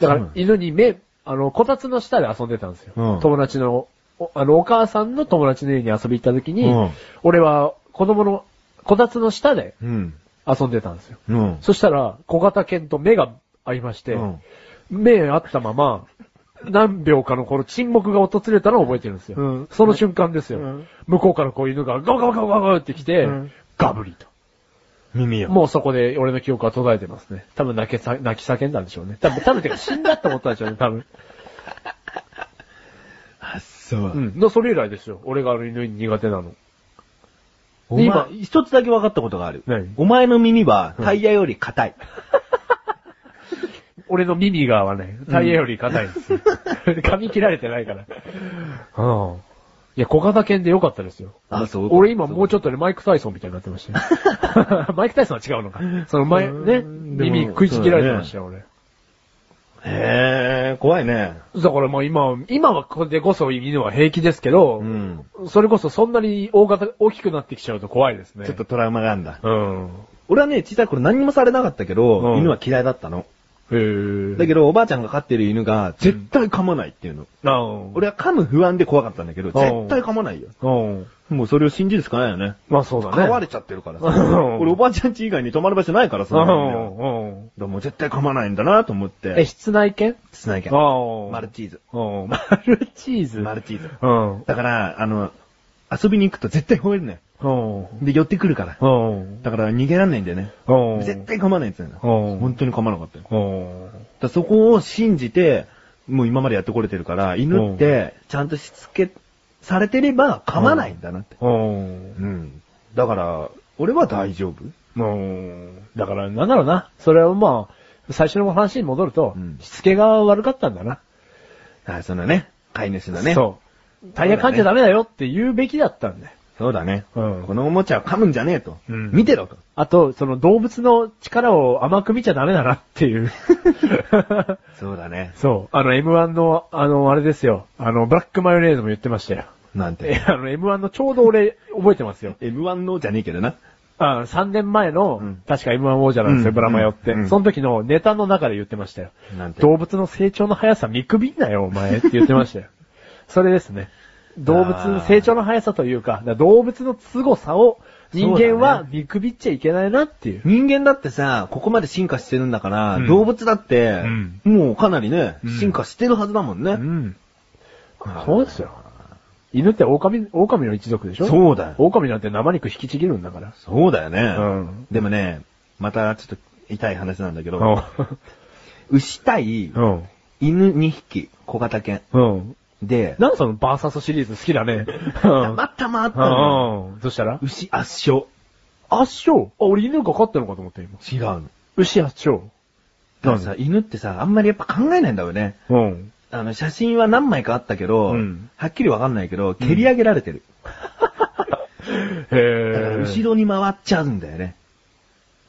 だから犬に目、あの、こたつの下で遊んでたんですよ。うん友達の、おあの、お母さんの友達の家に遊び行った時に、うん俺は子供の、こたつの下でうん。遊んでたんですよ。うん。そしたら、小型犬と目が合いまして、うん目合ったまま、何秒かのこの沈黙が訪れたのを覚えてるんですよ。うんその瞬間ですよ。うん向こうからこう犬がガバガバガバガバって来て、うんガブリと。耳よ。もうそこで俺の記憶は途絶えてますね。多分泣けさ、泣き叫んだんでしょうね。多分、多分てか死んだって思ったんでしょうね、多分。あ、そうう。ん。のそれ以来ですよ。俺があの犬に苦手なの。今一つだけ分かったことがある。何？お前の耳はタイヤより硬い。[LAUGHS] 俺の耳がはね、タイヤより硬いんですよ。[LAUGHS] 噛み切られてないから。うん。いや、小型犬でよかったですよ。あそう俺今もうちょっとね、マイク・タイソンみたいになってましたよ。[LAUGHS] マイク・タイソンは違うのか。その前、ね、耳食いちぎられてましたよ、俺。へえ、怖いね。だからもう今、今はこれでこそ犬は平気ですけど、うん。それこそそんなに大型、大きくなってきちゃうと怖いですね。ちょっとトラウマがあるんだ。うん。俺はね、小さい頃何にもされなかったけど、うん犬は嫌いだったの。へー。だけど、おばあちゃんが飼ってる犬が、絶対噛まないっていうの。ど、俺は噛む不安で怖かったんだけど、絶対噛まないよ。うん。もうそれを信じるしかないよね。まあそうだね。飼われちゃってるからさ。[LAUGHS] うん俺おばあちゃん家以外に泊まる場所ないからさ。うだかん。うん。らもう絶対噛まないんだなと思っえ、て。室内犬？室内犬。ああ。マルチーズ。うん。[LAUGHS] マルチーズ？マルチーズ。うん。だから、あの、遊びに行くと絶対吠えるね。うん。で、寄ってくるから。うん。だから逃げらんないんだよね。うん。絶対噛まないんですよ本当に噛まなかったよ。だそこを信じて、もう今までやってこれてるから、犬って、ちゃんとしつけされてれば噛まないんだなって。うん。うん。だから、俺は大丈夫。うん。だから、なんだろうな。それはまあ、最初の話に戻ると、うんしつけが悪かったんだな。あ、そのね、飼い主のね。そう。タイヤ噛んじゃダメだよって言うべきだったんだよ。そうだね。うんこのおもちゃを噛むんじゃねえと。うん見てろと。あと、その動物の力を甘く見ちゃダメだなっていう。[LAUGHS] そうだね。そう。あの M1 の、あの、あれですよ。あの、ブラックマヨネーズも言ってましたよ。え、なんて？あの M1 のちょうど俺、覚えてますよ。M1 のじゃねえけどな。あ3年前の、うん確か M1 王者なんですよ、うんブラマヨって、うんその時のネタの中で言ってましたよ。なんて？動物の成長の速さ見くびんなよ、お前って言ってましたよ。[LAUGHS] それですね。動物の成長の速さというか、だから動物の凄さを人間は見くびっちゃいけないなっていう。人間だってさ、ここまで進化してるんだから、うん動物だって、んもうかなりね、うん進化してるはずだもんね。うん。そうですよ。犬って狼、狼の一族でしょ？そうだよ。狼なんて生肉引きちぎるんだから。そうだよね。うんでもね、またちょっと痛い話なんだけど、う牛対ん。犬2匹、小型犬。うん。で、なんかそのバーサスシリーズ好きだね。[LAUGHS] たまたまあったの。うん。どうしたら？牛圧勝。圧勝？あ、俺犬が飼ってるのかと思った今。違うの。牛圧勝。だからさ、犬ってさ、あんまりやっぱ考えないんだよね。うん。あの、写真は何枚かあったけど、うんはっきりわかんないけど、蹴り上げられてる。[LAUGHS] へだからえ。後ろに回っちゃうんだよね。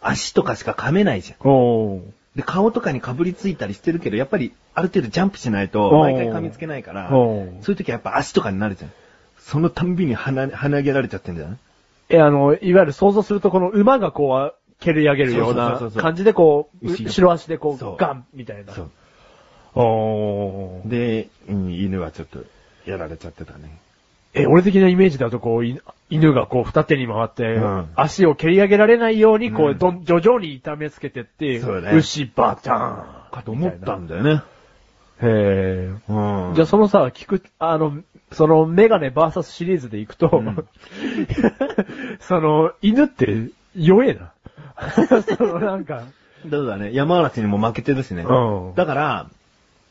足とかしか噛めないじゃん。おー。で、顔とかに被りついたりしてるけど、やっぱりある程度ジャンプしないと、毎回噛みつけないから、そういう時はやっぱ足とかになるじゃん。そのたんびに鼻、鼻げられちゃってんじゃんえ、あの、いわゆる想像するとこの馬がこう、蹴り上げるような感じでこう、後ろ足でこう、ガンみたいな。そう。おー。で、うん犬はちょっとやられちゃってたね。え、俺的なイメージだとこう、い犬がこう二手に回って、うん足を蹴り上げられないように、こう、うんどん、徐々に痛めつけてって、そうね牛バターンかと思ったんだよね。へえ。うんじゃあそのさ、聞く、あの、そのメガネバーサスシリーズで行くと、うん [LAUGHS] その、犬って弱えな。[LAUGHS] [LAUGHS] そのなんか、そうだね。山嵐にも負けてるしね。うんだから、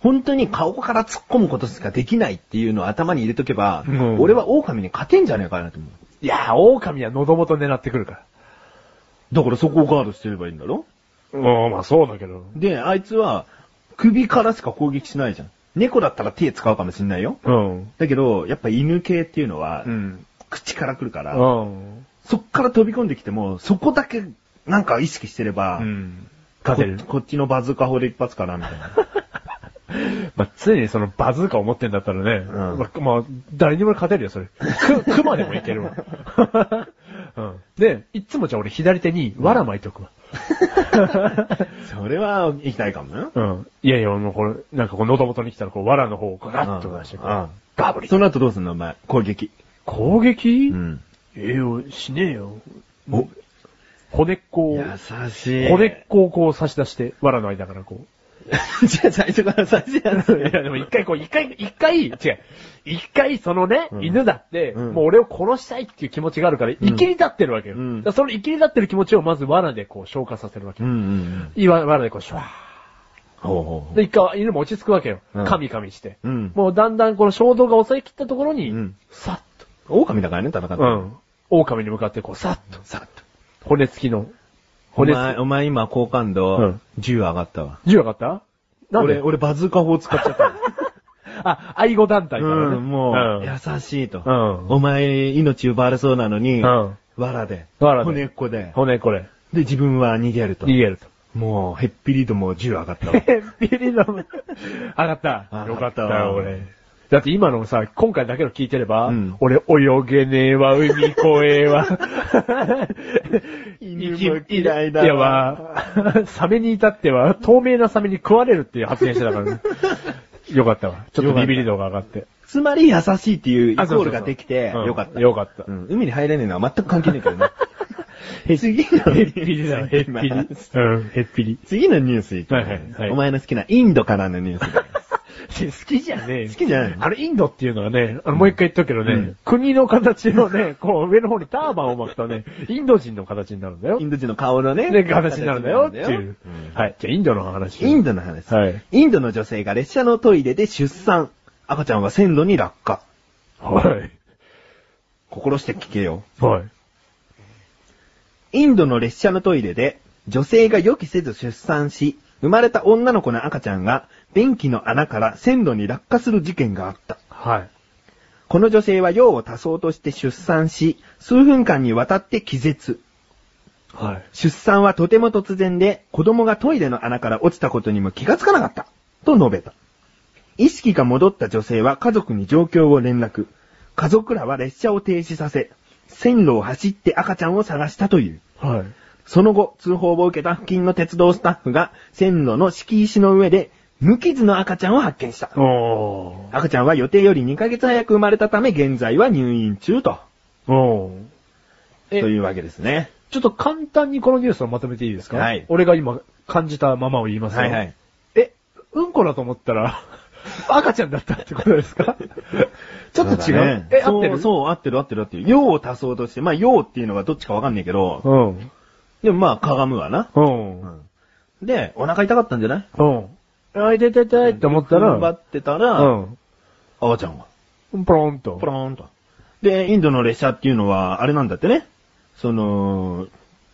本当に顔から突っ込むことしかできないっていうのを頭に入れとけば、うん俺は狼に勝てんじゃねえかなと思う。いや、狼は喉元狙ってくるから。だからそこをガードしてればいいんだろ？うん、まあそうだけど。で、あいつは首からしか攻撃しないじゃん。猫だったら手使うかもしんないよ。うん。だけど、やっぱ犬系っていうのは、うん。口から来るから、うん。そっから飛び込んできても、そこだけなんか意識してれば、うん。こ勝てる。こっちのバズーカ砲で一発かな、みたいな。[LAUGHS] まあ、常にそのバズーカを持ってんだったらね、んまあ、まあ、誰にも勝てるよ、それ。く、[LAUGHS] 熊でもいけるわ。[LAUGHS] うん。で、いっつもじゃあ俺左手に藁巻いとくわ。それは行きたいかもよ。うん。いやいや、もうこれ、なんかこう喉元に来たらこう藁の方をガッと出してこうんう、ガブリその後どうすんのお前、攻撃。攻撃？ん。ええよ、しねえよ。お骨っこを、優しい。骨っこをこう差し出して、藁の間からこう。[LAUGHS] じゃあ最初から最初やいや、でも一回こう、一回、一回、違う。一回そのね、うん犬だって、うんもう俺を殺したいっていう気持ちがあるから、生きり立ってるわけよ。うんだからその生きり立ってる気持ちをまず藁でこう消化させるわけよ。うんうんうん。いわ藁でこう、シュワほうほー。で、一回犬も落ち着くわけよ。うん噛み噛みして。うん。もうだんだんこの衝動が抑えきったところに、うんさっ狼だからね、戦って。と。うん。狼に向かってこう、さっと、さっと。骨付きの。お骨前、お前今好感う度ん、10上がったわ。銃上がった？なんで？俺、俺バズーカ砲使っちゃった。[LAUGHS] あ、愛護団体からね。うん、もう、ん優しいと。うんお前、命奪われそうなのに、うん藁で、藁で骨っこで、骨これ。で、自分は逃げると逃。げると。もう、へっぴりともう10上がったわ。[LAUGHS] へっぴりの、上がった。上がったよかったよ、俺。だって今のさ、今回だけの聞いてれば、うん俺泳げねえわ、海越えは。[LAUGHS] 犬も嫌いだわサメに至っては、透明なサメに食われるっていう発言してたからね。[LAUGHS] よかったわ。ちょっとビビり度が上がって。つまり優しいっていうイコールができて、うんよかった。よかったうん海に入れねえのは全く関係ないけどね。次 [LAUGHS] のへっぴりだよ、へっぴり。うん、へっぴり。次のニュースいきますはいはいはいお前の好きなインドからのニュース。好きじゃねえよ好きじゃないの？あの、インドっていうのはね、あの、もう一回言っとくけどね、うん国の形のね、[LAUGHS] こう、上の方にターバンを巻くとね、インド人の形になるんだよイ。ンド人の顔のね。ね、形になるんだよっていう。うんはい。じゃあ、インドの話。インドの話。はい。インドの女性が列車のトイレで出産。赤ちゃんは線路に落下。はい。心して聞けよ。はい。インドの列車のトイレで、女性が予期せず出産し、生まれた女の子の赤ちゃんが、便器の穴から線路に落下する事件があった。はい。この女性は用を足そうとして出産し、数分間にわたって気絶。はい。出産はとても突然で、子供がトイレの穴から落ちたことにも気がつかなかった。と述べた。意識が戻った女性は家族に状況を連絡。家族らは列車を停止させ、線路を走って赤ちゃんを探したという。はい。その後、通報を受けた付近の鉄道スタッフが、線路の敷石の上で、無傷の赤ちゃんを発見した。おー。赤ちゃんは予定より2ヶ月早く生まれたため、現在は入院中と。おー。えというわけですね。ちょっと簡単にこのニュースをまとめていいですか？はい俺が今感じたままを言いますよ。はいはい。え、うんこだと思ったら、[LAUGHS] 赤ちゃんだったってことですか？[LAUGHS] ちょっと違う。そうだねえ、合ってる？そう、そう、合ってる合ってる合ってる。用を足そうとして、まあ、用っていうのがどっちかわかんないけど、うん。でもまあ、かがむわな。うん。で、お腹痛かったんじゃない？うん。あ、痛い痛い痛いって思ったら、踏ん張ってたら、うん。赤ちゃんが、ポロンと。ポローンと。で、インドの列車っていうのは、あれなんだってね。その、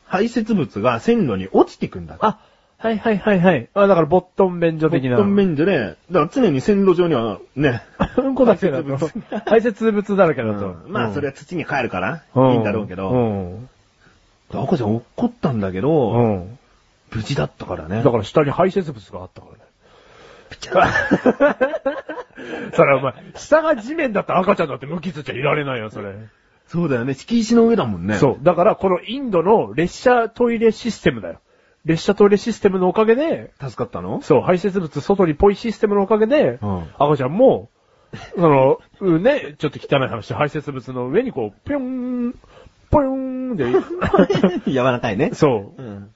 排泄物が線路に落ちてくんだって。あ、はいはいはいはい。あ、だからボットン便所的な。ボットン便所で、だから常に線路上にはね、[LAUGHS] うんこだけだと。[LAUGHS] 排泄物だらけだと。まあそれは土に帰るから、うんいいんだろうけど、うん。赤ちゃん怒ったんだけど、うん。無事だったからね。だから下に排泄物があったからね。[LAUGHS] それお前、下が地面だったら赤ちゃんだって無傷じゃいられないよ、それ。そうだよね。敷石の上だもんね。そう。だから、このインドの列車トイレシステムだよ。列車トイレシステムのおかげで、助かったの？そう、排泄物外にポイシステムのおかげで、うん赤ちゃんも、その、うんね、ちょっと汚い話、排泄物の上にこう、ぴょん、ぽよーんで、[LAUGHS] 柔らかいね。そう、うん。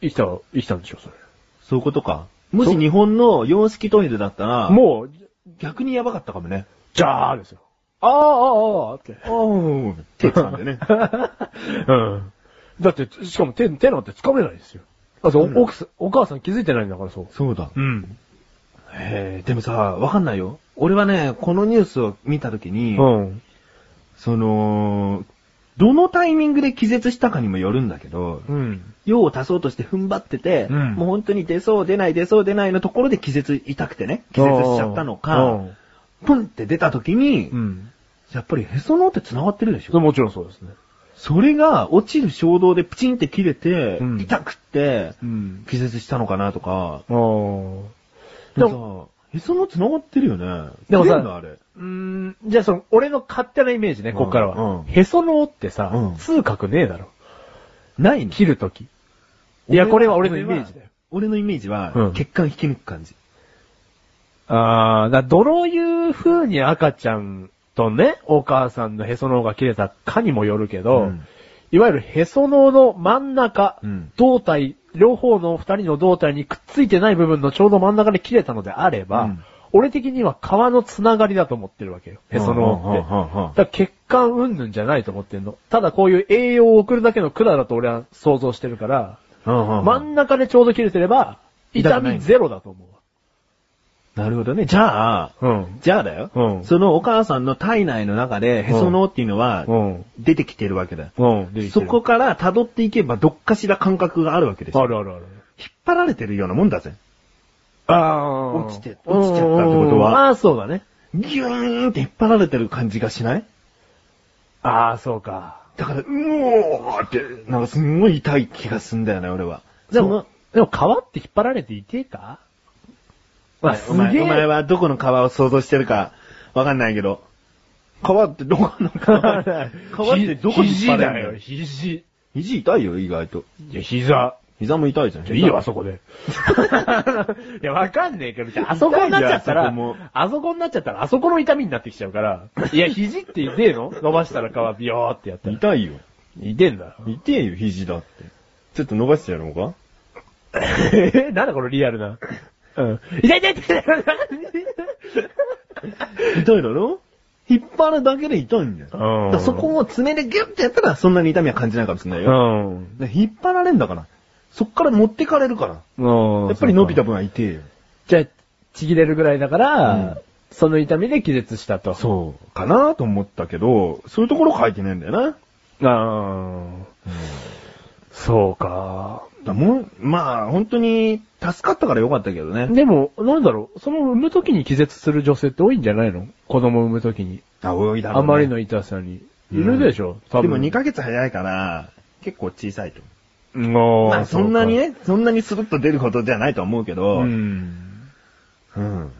生きた、生きたんでしょ、それ。そういうことか。もし日本の洋式トイレだったら、もう、逆にやばかったかもね。じゃーですよ。あーあーあーって。おー、手掴んでね。[LAUGHS] うん。だって、しかも手、手なんて掴めないですよ。あ、そう、うん奥さん、お母さん気づいてないんだから、そう。そうだ。うん。へえ、でもさ、わかんないよ。俺はね、このニュースを見たときに、うん。その、どのタイミングで気絶したかにもよるんだけど、うん。用を足そうとして踏ん張ってて、うんもう本当に出そう出ない出そう出ないのところで気絶痛くてね、気絶しちゃったのか、プンって出た時に、うん。うん。やっぱりへその緒って繋がってるでしょ？もちろんそうですね。それが落ちる衝動でプチンって切れて、うん痛くって、うん。気絶したのかなとか、あー。でもさ、へその緒繋がってるよね。でもさあれ。うーん、じゃあその、俺の勝手なイメージね、こっからは。うんへその緒ってさ、うん痛覚ねえだろ。ないの？切るとき。いや、これは俺のイメージだよ。俺のイメージは、うん血管引き抜く感じ。あー、だどういう風に赤ちゃんとね、お母さんのへその緒が切れたかにもよるけど、うんいわゆるへその緒の真ん中、うん胴体、両方の二人の胴体にくっついてない部分のちょうど真ん中で切れたのであれば、うん。俺的には皮のつながりだと思ってるわけよ。へその緒って。だから血管うんぬんじゃないと思ってんの。ただこういう栄養を送るだけの管だと俺は想像してるから、真真ん中でちょうど切れてれば、痛みゼロだと思なるほどね。じゃあ、うん。じゃあだよ。うんそのお母さんの体内の中で、へその緒っていうのは、うん。出てきてるわけだよ。うん。でそこから辿っていけば、どっかしら感覚があるわけでしょ。あるあるある。引っ張られてるようなもんだぜ。ああ。落ちて落ちちゃったってことはああ、そうだね。ギューンって引っ張られてる感じがしない？ああ、そうか。だから、うおーって、なんかすんごい痛い気がすんだよね、俺は。でも、でも皮って引っ張られて痛えか？まあ、お前、お前は、はどこの皮を想像してるか、わかんないけど。皮ってどこの皮皮ってどこに肘だよ、肘。肘痛いよ、意外と。いや、膝。膝も痛いじゃん。いいよ、あそこで。[LAUGHS] いや、わかんねえけど、じゃああそこになっちゃったらあそこになっちゃったら、あそこの痛みになってきちゃうから。いや、肘って痛えの？伸ばしたら皮ビヨーってやったら。痛いよ。痛えんだ。痛えよ、肘だって。ちょっと伸ばしてやろうか？[LAUGHS] えなんだこのリアルな。うん。痛い痛い痛い痛い痛いだろ？引っ張るだけで痛いんだよ。だうんそこを爪でギュッてやったらそんなに痛みは感じないかもしれないよ。うん。で引っ張られんだから。そっから持ってかれるから。うんやっぱり伸びた分は痛えよ。じゃあ、ちぎれるぐらいだから、うんその痛みで気絶したと。そう。かなと思ったけど、そういうところ書いてねえんだよな。ああ、そうか。だもう、まあ、本当に、助かったからよかったけどね。でも、なんだろう、その産む時に気絶する女性って多いんじゃないの？子供産む時に。あ、多いだろう、ね。あまりの痛さに。いるでしょ、多分。でも2ヶ月早いから、結構小さいと。月。まあ、そんなにね、そんなにスルッと出ることではないと思うけど、うん。うん。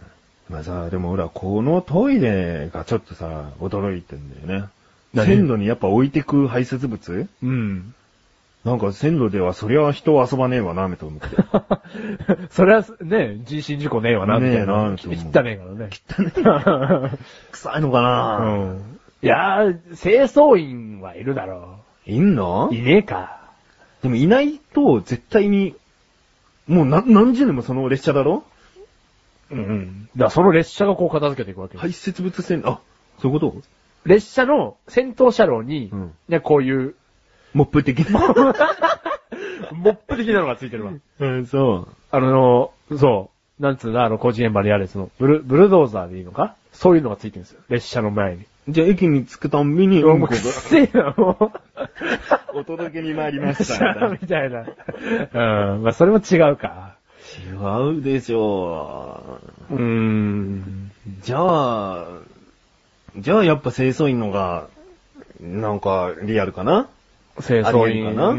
まあさ、でも俺はこのトイレがちょっとさ、驚いてんだよね。何？線路にやっぱ置いてく排泄物？うん。なんか線路ではそりゃ人は遊ばねえわな、めと思って。[LAUGHS] それは、ね、人身事故ねえわな、みたいねえな。汚ねえからね。臭いのかな、うん。いやー、清掃員はいるだろいんの？う。いねえか。でもいないと絶対に、もう何何十年もその列車だろ？うんうん。だからその列車がこう片付けていくわけよ。排泄物線、あ、そういうこと？列車の先頭車両に、うんね、こういう、モップ的な。[LAUGHS] モップ的なのがついてるわ。うん、そう。あの、そう。なんつうの、あの、工事現場にあるやつの、ブル、ブルドーザーでいいのか？そういうのがついてるんですよ。列車の前に。じゃあ駅に着くたんびに、もうくっうんこせえな、もう。[LAUGHS] お届けに参りま列した。[LAUGHS] 車みたいな。うん。まあ、それも違うか。違うでしょうーん。う。じゃあ、じゃあやっぱ清掃員のが、なんかリアルかな？清掃員。かな？うー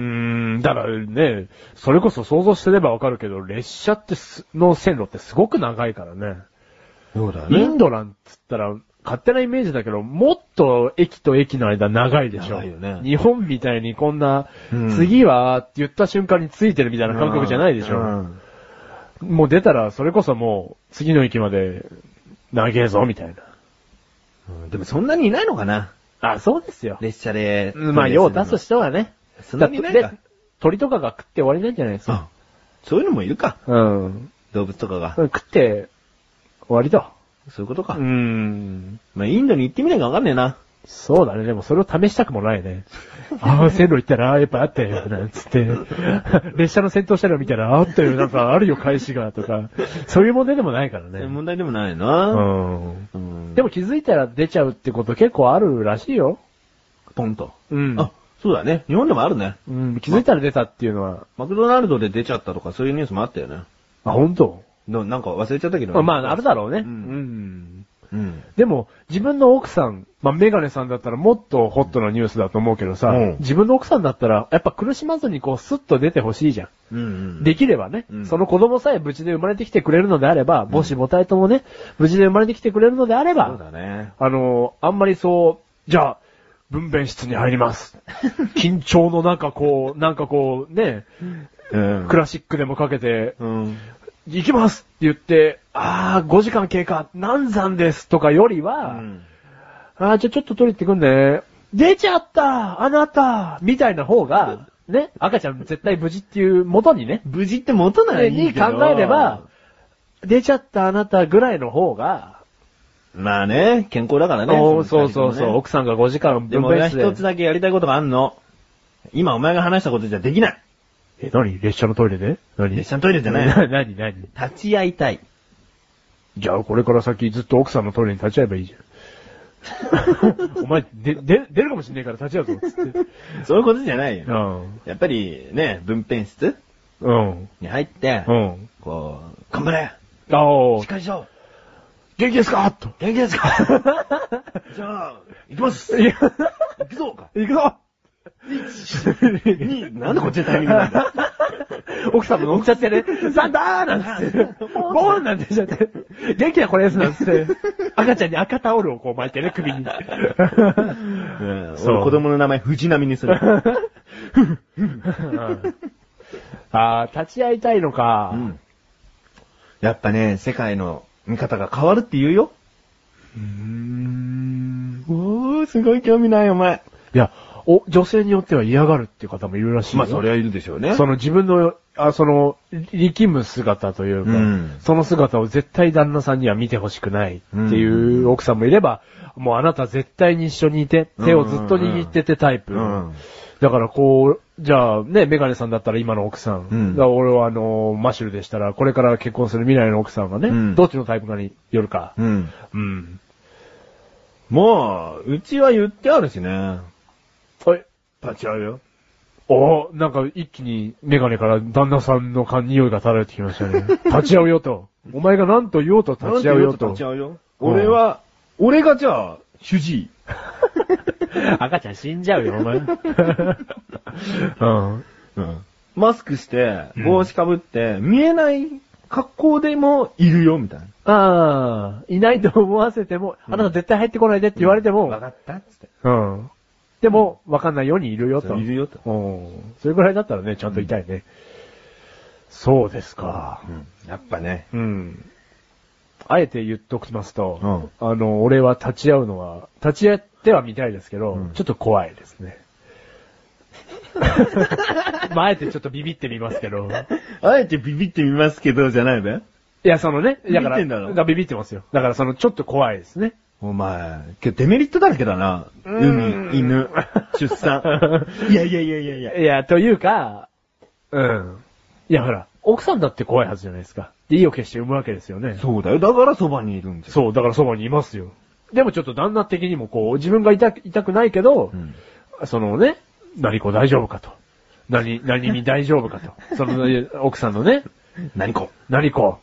ん。だからね、それこそ想像してればわかるけど、列車ってすの線路ってすごく長いからね。そうだインドなんつったら、勝手なイメージだけど、もっと駅と駅の間長いでしょ。長いよね日本みたいにこんな、うん次はって言った瞬間についてるみたいな感覚じゃないでしょ。うんもう出たら、それこそもう、次の駅まで、長えぞ、みたいな。うんでもそんなにいないのかなあ、そうですよ。列車で。まあ、用を出す人はね。そんなに鳥とかが食って終わりなんじゃないですか。あ、そういうのもいるか。うん。動物とかが。食って、終わりだ。そういうことか。うん。まあ、インドに行ってみなきゃわかんねえな。そうだね。でもそれを試したくもないね。ああ、線路行ったら、ああ、やっぱあったよ、なんつって。[LAUGHS] 列車の先頭車両見たら、あったよ、なんかあるよ、返しが、とか。そういう問題でもないからね。問題でもないうな。ん。うんでも気づいたら出ちゃうってこと結構あるらしいよ。ポンと。うんあ、そうだね。日本でもあるね。うん、気づいたら出たっていうのは。マクドナルドで出ちゃったとかそういうニュースもあったよね。あ、本当？のなんか忘れちゃったけど、まあ、あるだろうね。ううんん。うん。でも、自分の奥さん、まあ、メガネさんだったらもっとホットなニュースだと思うけどさ、うん自分の奥さんだったら、やっぱ苦しまずにこう、スッと出てほしいじゃん。うんうん。できればね、うんその子供さえ無事で生まれてきてくれるのであれば、母子母体ともね、無事で生まれてきてくれるのであれば、そうだね。あのあんまりそう、じゃあ、分娩室に入ります。[LAUGHS] 緊張の中こう、なんかこう、ね、うんクラシックでもかけて、うん。行きますって言って、あー、5時間経過、難産ですとかよりは、あー、じゃあちょっと取り行ってくんね。出ちゃったあなたみたいな方が、ね、赤ちゃん絶対無事っていう元にね、無事って元ならいいにけど考えれば、、出ちゃったあなたぐらいの方が、まあね、健康だからね。そうそうそう、う。奥さんが5時間でも俺は一つだけやりたいことがあんの。今お前が話したことじゃできない。え、何？列車のトイレで？何？列車のトイレじゃない [LAUGHS] な何？何？立ち会いたい。じゃあこれから先ずっと奥さんのトイレに立ち会えばいいじゃん。[LAUGHS] お前、で、で、出るかもしんねえから立ち会うぞ、つって。そういうことじゃないよ。うん。やっぱりね、分娩室うん。に入って、うん。こう、頑張れあおしっかりしろ元気ですか？と。元気ですか？[LAUGHS] じゃあ、行きます行くぞ行くぞ [LAUGHS] に、なんでこっちでタイミングなんだ [LAUGHS] 奥さんも乗っちゃってね、サンダーなんつって、ボーンなんてしちゃって、元気なこれですなんつって、赤ちゃんに赤タオルをこう巻いてね、首に。うんそう俺子供の名前藤波にする。[LAUGHS] あー、立ち会いたいのか。うんやっぱね、世界の見方が変わるって言うよ。うーん。おー、すごい興味ないお前。いや、お、女性によっては嫌がるっていう方もいるらしいよ。まあそりゃいるでしょうね。その自分の、あ、その、力む姿というか、うんその姿を絶対旦那さんには見てほしくないっていう奥さんもいれば、もうあなた絶対に一緒にいて、手をずっと握っててタイプ。うんだからこう、じゃあね、メガネさんだったら今の奥さん。うん俺はあの、マシュルでしたら、これから結婚する未来の奥さんがね、うんどっちのタイプかによるか。うん。うん。もう、うちは言ってあるしね。はい。立ち会うよ。おなんか一気にメガネから旦那さんのか匂いが漂ってきましたね。[LAUGHS] 立ち会うよと。お前が何と言おうと立ち会うよと。立ち会うよ。俺は、俺がじゃあ、主治医。[LAUGHS] 赤ちゃん死んじゃうよ、お前。うん。うん。マスクしてうん、帽子かぶって、見えない格好でもいるよ、みたいな。ああ、いないと思わせても、うんあなた絶対入ってこないでって言われても、わかったっつって。うん。でも、わかんないようにいるよと。いるよと。うん。それぐらいだったらね、ちゃんと痛いね。そうですか。うん。やっぱね。うん。あえて言っときますと、うんあの、俺は立ち会うのは、立ち会ってはみたいですけど、うんちょっと怖いですね。[LAUGHS] まあ、あえてちょっとビビってみますけど。あえてビビってみますけど、じゃないべいや、そのね、だから、ビビってんだろからビビってますよ。だからその、ちょっと怖いですね。お前、けどデメリットだらけだな。うーん海、犬、出産。[LAUGHS] いやいやいやいやいや。いや、というか、うん。いや、ほら、奥さんだって怖いはずじゃないですか。で、意を決して産むわけですよね。そうだよ。だからそばにいるんですよ。そう、だからそばにいますよ。でもちょっと旦那的にもこう、自分が痛く、痛くないけど、うん。そのね、何子大丈夫かと。何、何に大丈夫かと。その、奥さんのね、何 [LAUGHS] こ何子、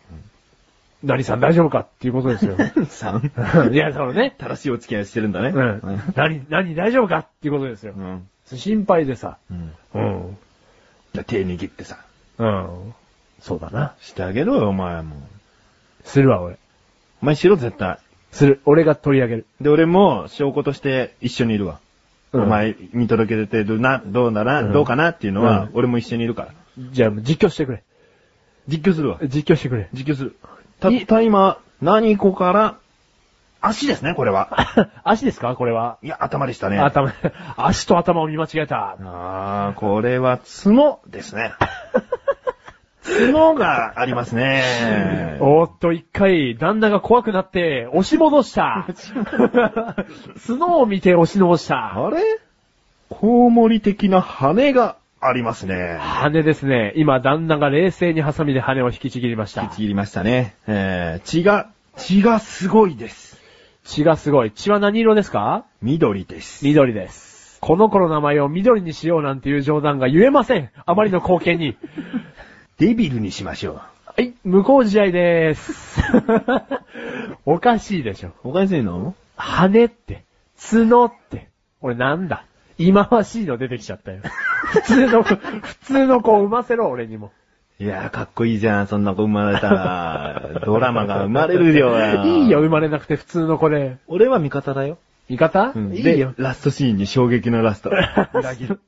何さん大丈夫かっていうことですよ。さん？[LAUGHS] いや、そのね、正しいお付き合いをしてるんだね。うん。何、何大丈夫かっていうことですよう。ん。心配でさ。うん。うん。じゃあ手握ってさ、うん。そうだな。してあげろよ、お前も。するわ、俺。お前しろ絶対。する。俺が取り上げる。で、俺も証拠として一緒にいるわ。うんお前見届けててどうな、どうなら、うんどうかなっていうのは、うん俺も一緒にいるから。じゃあ、実況してくれ。実況するわ。実況してくれ。実況する。たった今、何個から、足ですね、これは。[LAUGHS] 足ですか？これは。いや、頭でしたね。頭、足と頭を見間違えた。あー、これは角ですね。[LAUGHS] 角がありますね。おーっと、一回、旦那が怖くなって、押し戻した。[LAUGHS] 角を見て押し戻した。あれ？コウモリ的な羽がありますね。羽ですね。今、旦那が冷静にハサミで羽を引きちぎりました引き。ちぎりましたね。えー、血が、血がすごいです。血がすごい。血は何色ですか？緑です。緑です。この子の名前を緑にしようなんていう冗談が言えません。あまりの光景に。デビルにしましょはい、無効試合でーす。[LAUGHS] おかしいでしょ。う。おかしいの？羽って、角って、俺なんだ？忌まわしいの出てきちゃったよ。普通の、普通の子を産ませろ、俺にも。いやー、かっこいいじゃん、そんな子生まれたら。[LAUGHS] ドラマが生まれるよ。いいよ、生まれなくて普通の子で。俺は味方だよ。味方、うんいいよで。ラストシーンに衝撃のラスト。裏切る。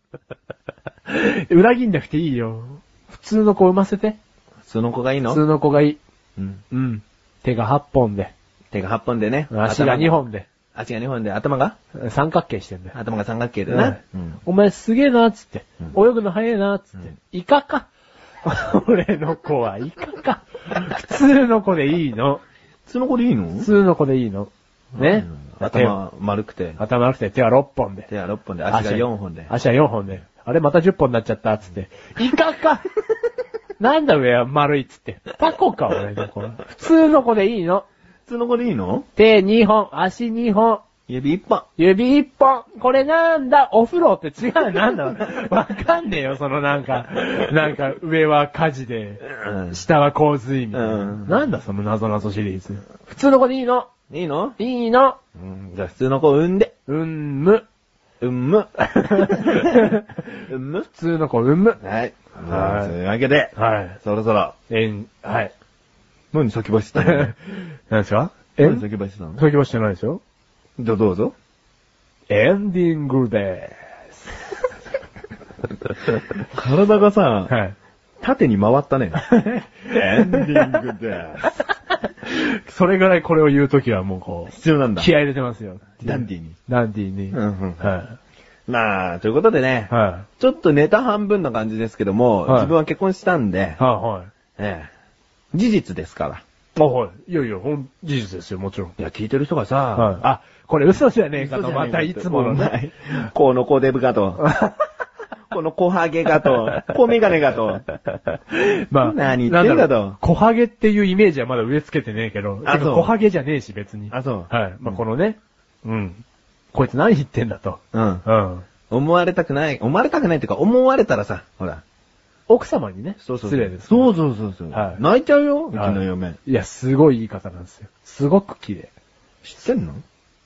[LAUGHS] 裏切んなくていいよ。普通の子産ませて。その子がいいの？普通の子がいい。うん。うん。手が8本で。手が8本でね。足が2。本で。足が2本で、頭が？三角形してんだよ。頭が三角形でな。うんお前すげえな、つって。う泳ぐの早いな、つって。イカか？[LAUGHS] 俺の子はイカか。普通の子でいいの。その子でいいの？普通の子でいいの。ね。うん頭丸くて、頭なくて手は6本で。手は6本で、足が4本で。足は4本で。あれまた10本になっちゃった、つって。イカか？[LAUGHS] なんだ上は丸いっつって。タコか、俺の子は。普通の子でいいの。普通の子でいいの？手2本、足2本、指1本。指1本。これなんだ？お風呂って違う、なんだ [LAUGHS] わかんねえよ、そのなんか、なんか上は火事で、うん下は洪水みたいな。うんなんだその謎謎シリーズ。普通の子でいいの？いいの？いいのうん。じゃあ普通の子産んで。うんむ。うんむ。[LAUGHS] うんむ普通の子産む。はい。はいというわけで、はい。そろそろ。えん、はい。何先走ったの？[LAUGHS] 何ですか？え？何先走ったの？先走してないですよ。どどうぞ。エンディングで [LAUGHS] 体がさーす。、はい。縦に回ったね。[LAUGHS] エンディングです。それぐらいこれを言うときはもうこう、必要なんだ。気合い入れてますよ。ダンディーに。ダンディーに。うんうんはまあ、ということでねい。、はちょっとネタ半分な感じですけども、はい自分は結婚したんでい。、はい。ええ事実ですから。あ、はい。いやいや、ほん、事実ですよ、もちろん。いや、聞いてる人がさ、はい。あ、これ嘘じゃねえかと、またいつものね。このコデブかと。[LAUGHS] この小ハゲがと。小メガネがと。まあ、何言ってんだと小ハゲっていうイメージはまだ植え付けてねえけど、あそう小ハゲじゃねえし、別に。あ、そう。はい。まあ、このね、うん。こいつ何言ってんだと。うん。うん。思われたくない。思われたくないっていうか、思われたらさ、ほら。奥様にね、そうそう。失礼です。そうそうそうそう。はい泣いちゃうよ、うちはいの嫁。いや、すごいいい方なんですよ。すごく綺麗。知ってんの？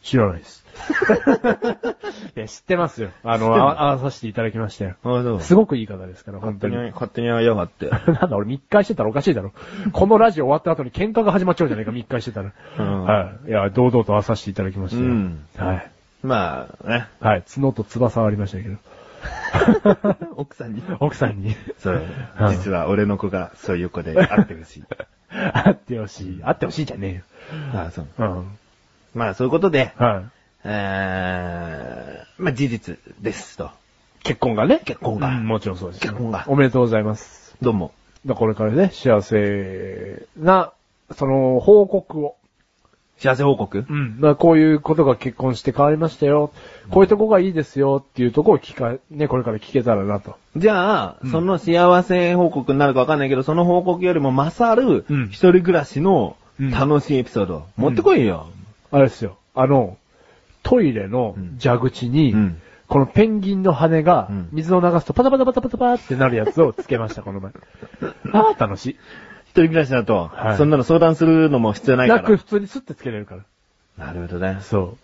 知らないです。[LAUGHS] いや、知ってますよ。あの、あ合わさせていただきましたよ。あ、そう。すごくいい方ですから、本当に。勝手に、勝手に会いやがって。[LAUGHS] なんだ、俺密会してたらおかしいだろ。このラジオ終わった後に喧嘩が始まっちゃうじゃないか、密会してたら。うんはい。いや、堂々と合わさせていただきましたよ。うんはい。まあ、ね。はい。角と翼はありましたけど。[LAUGHS] 奥さんに。奥さんに。そううん。実は俺の子がそういう子で会ってほしい。[LAUGHS] 会ってほしい。会ってほしいじゃねああ、そう。えよ。まあ、そういうことで、うん。はい。えー、まあ、事実ですと。結婚がね？結婚がうんもちろんそうです。結婚がおめでとうございます。どうも。これからね、幸せな、その、報告を。幸せ報告？うん。まあこういうことが結婚して変わりましたよ。こういうとこがいいですよっていうとこを聞か、ね、これから聞けたらなと。じゃあ、うんその幸せ報告になるかわかんないけど、その報告よりも勝るうん、一人暮らしのうん楽しいエピソード、持ってこいよ。あれですよ。あの、トイレの蛇口に、うんこのペンギンの羽がうん、水を流すとパタパタパタパタパタってなるやつをつけました、この前。[LAUGHS] ああ、楽しい。一人暮らしだと、はいそんなの相談するのも必要ないから。なく普通にスッてつけれるから。なるほどね。そ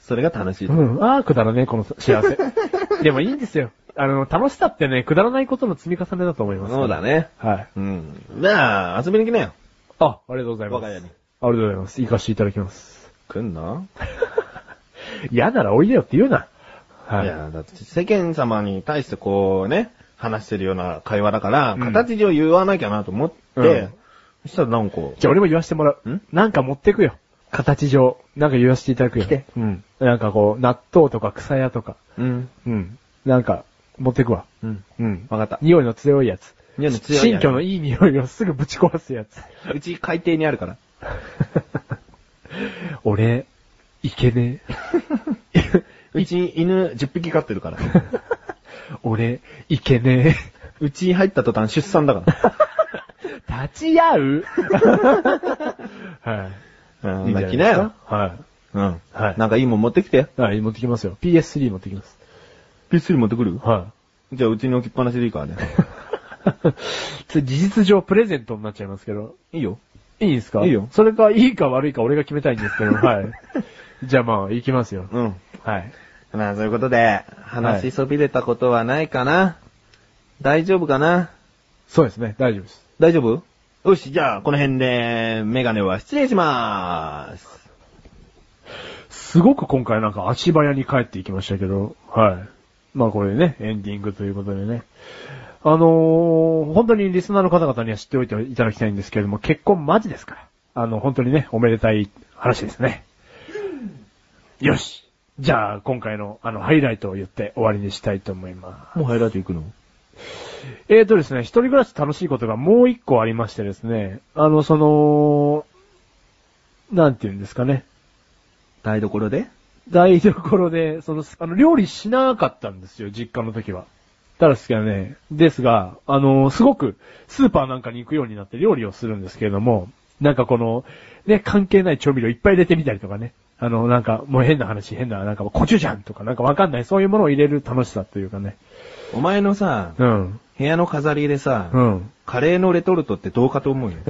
それが楽しい。う。うん。ああ、くだらねえ、この幸せ。[LAUGHS] でもいいんですよ。あの、楽しさってね、くだらないことの積み重ねだと思います。そうだ。ね。はい。うん。じゃあ、遊びに来なよ。あ、ありがとうございます。我が家に。ありがとうございます。行かせていただきます。来んな [LAUGHS] 嫌ならおいでよって言うな。はいい。や、だって世間様に対してこうね、話してるような会話だから、うん形上言わなきゃなと思って、うんそしたらなんか、じゃあ俺も言わせてもらう。ん？なんか持ってくよ。形上。なんか言わせていただくよ。来てうん。なんかこう、納豆とか草屋とか。うん、うん。なんか、持ってくわ。うん。うん。わかった。匂いの強いやつ。匂いの強い新やつ居のいい匂いをすぐぶち壊すやつ。うち海底にあるから。[LAUGHS] 俺、いけねえ。[LAUGHS] うち犬10匹飼ってるから。[LAUGHS] 俺、いけねうち入った途端出産だかえ。[LAUGHS] 立ち会う？はい。ら。うん、いいんじゃまあ来なよ。はい。うん。はいなんかいいもん持ってきて。はい、持ってきますよ。PS3 持ってきます。P3 持ってくる？はじゃあうちに置きっぱなしでいいからね。[LAUGHS] 事実上プレゼントになっちゃいますけど。いいよ。いいんですか？いいよそれか、いいか悪いか俺が決めたいんですけど、はい。[LAUGHS] じゃあまあ、行きますよ。うん。はい。まあ、そういうことで、話しそびれたことはないかな、大丈夫かな？そうですね、大丈夫です。大丈夫？よし、じゃあ、この辺で、メガネは失礼しまーす。すごく今回なんか足早に帰っていきましたけど、はい。まあこれね、エンディングということでね。あのー、本当にリスナーの方々には知っておいていただきたいんですけれども、結婚マジですから。あの、本当にね、おめでたい話ですね。よし。じゃあ、今回のあの、ハイライトを言って終わりにしたいと思います。もうハイライト行くの？えーとですね、一人暮らし楽しいことがもう一個ありましてですね、あの、その、なんて言うんですかね。台所で？台所で、その、あの、料理しなかったんですよ、実家の時は。ただですけどね、ですが、あの、すごく、スーパーなんかに行くようになって料理をするんですけれども、なんかこの、ね、関係ない調味料いっぱい入れてみたりとかね。あの、なんか、もう変な話、変な、なんか、コチュジャンとかなんかわかんない、そういうものを入れる楽しさというかね。お前のさ、うん。部屋の飾りでさ、うん。カレーのレトルトってどうかと思うよ。[LAUGHS]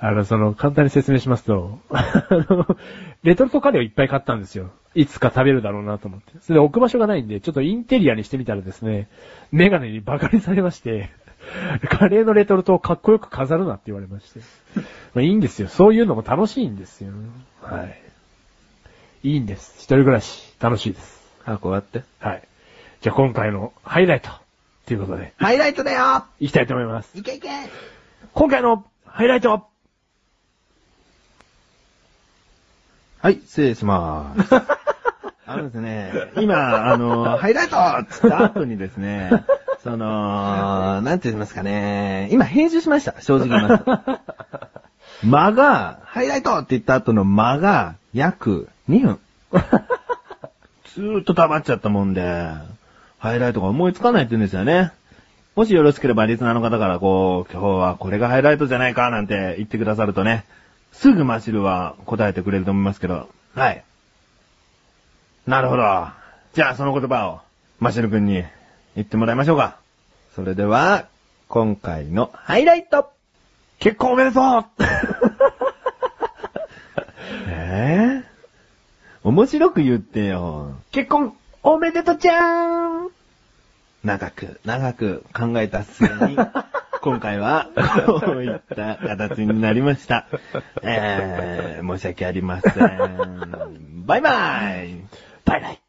あの、その、簡単に説明しますと、あの、レトルトカレーをいっぱい買ったんですよ。いつか食べるだろうなと思って。それで置く場所がないんで、ちょっとインテリアにしてみたらですね、メガネにバカにされまして、[LAUGHS] カレーのレトルトをかっこよく飾るなって言われまして。まあいいんですよ。そういうのも楽しいんですよ。はい。いいんです。一人暮らし、楽しいです。あ、こうやって？はい。じゃあ今回のハイライト、ということで、ハイライトだよいきたいと思います。いけいけ今回のハイライトはい、失礼しまーす。[LAUGHS] あのですね、今、あの、ハイライトっつった後にですね、その、なんて言いますかね、今編集しました、正直言いますと。[LAUGHS] 間が、ハイライトって言った後の間が、約2分。[LAUGHS] ずーっと溜まっちゃったもんで、ハイライトが思いつかないって言うんですよね。もしよろしければリスナーの方からこう、今日はこれがハイライトじゃないかなんて言ってくださるとね、すぐマシルは答えてくれると思いますけど、はい。なるほど。じゃあその言葉を、マシル君に言ってもらいましょうか。それでは、今回のハイライト結婚おめでとう [LAUGHS] えー、面白く言ってよ。結婚おめでとうちゃーん長く、長く考えた末に、[LAUGHS] 今回は、こういった形になりました。えー、申し訳ありません。バイバイバイバイ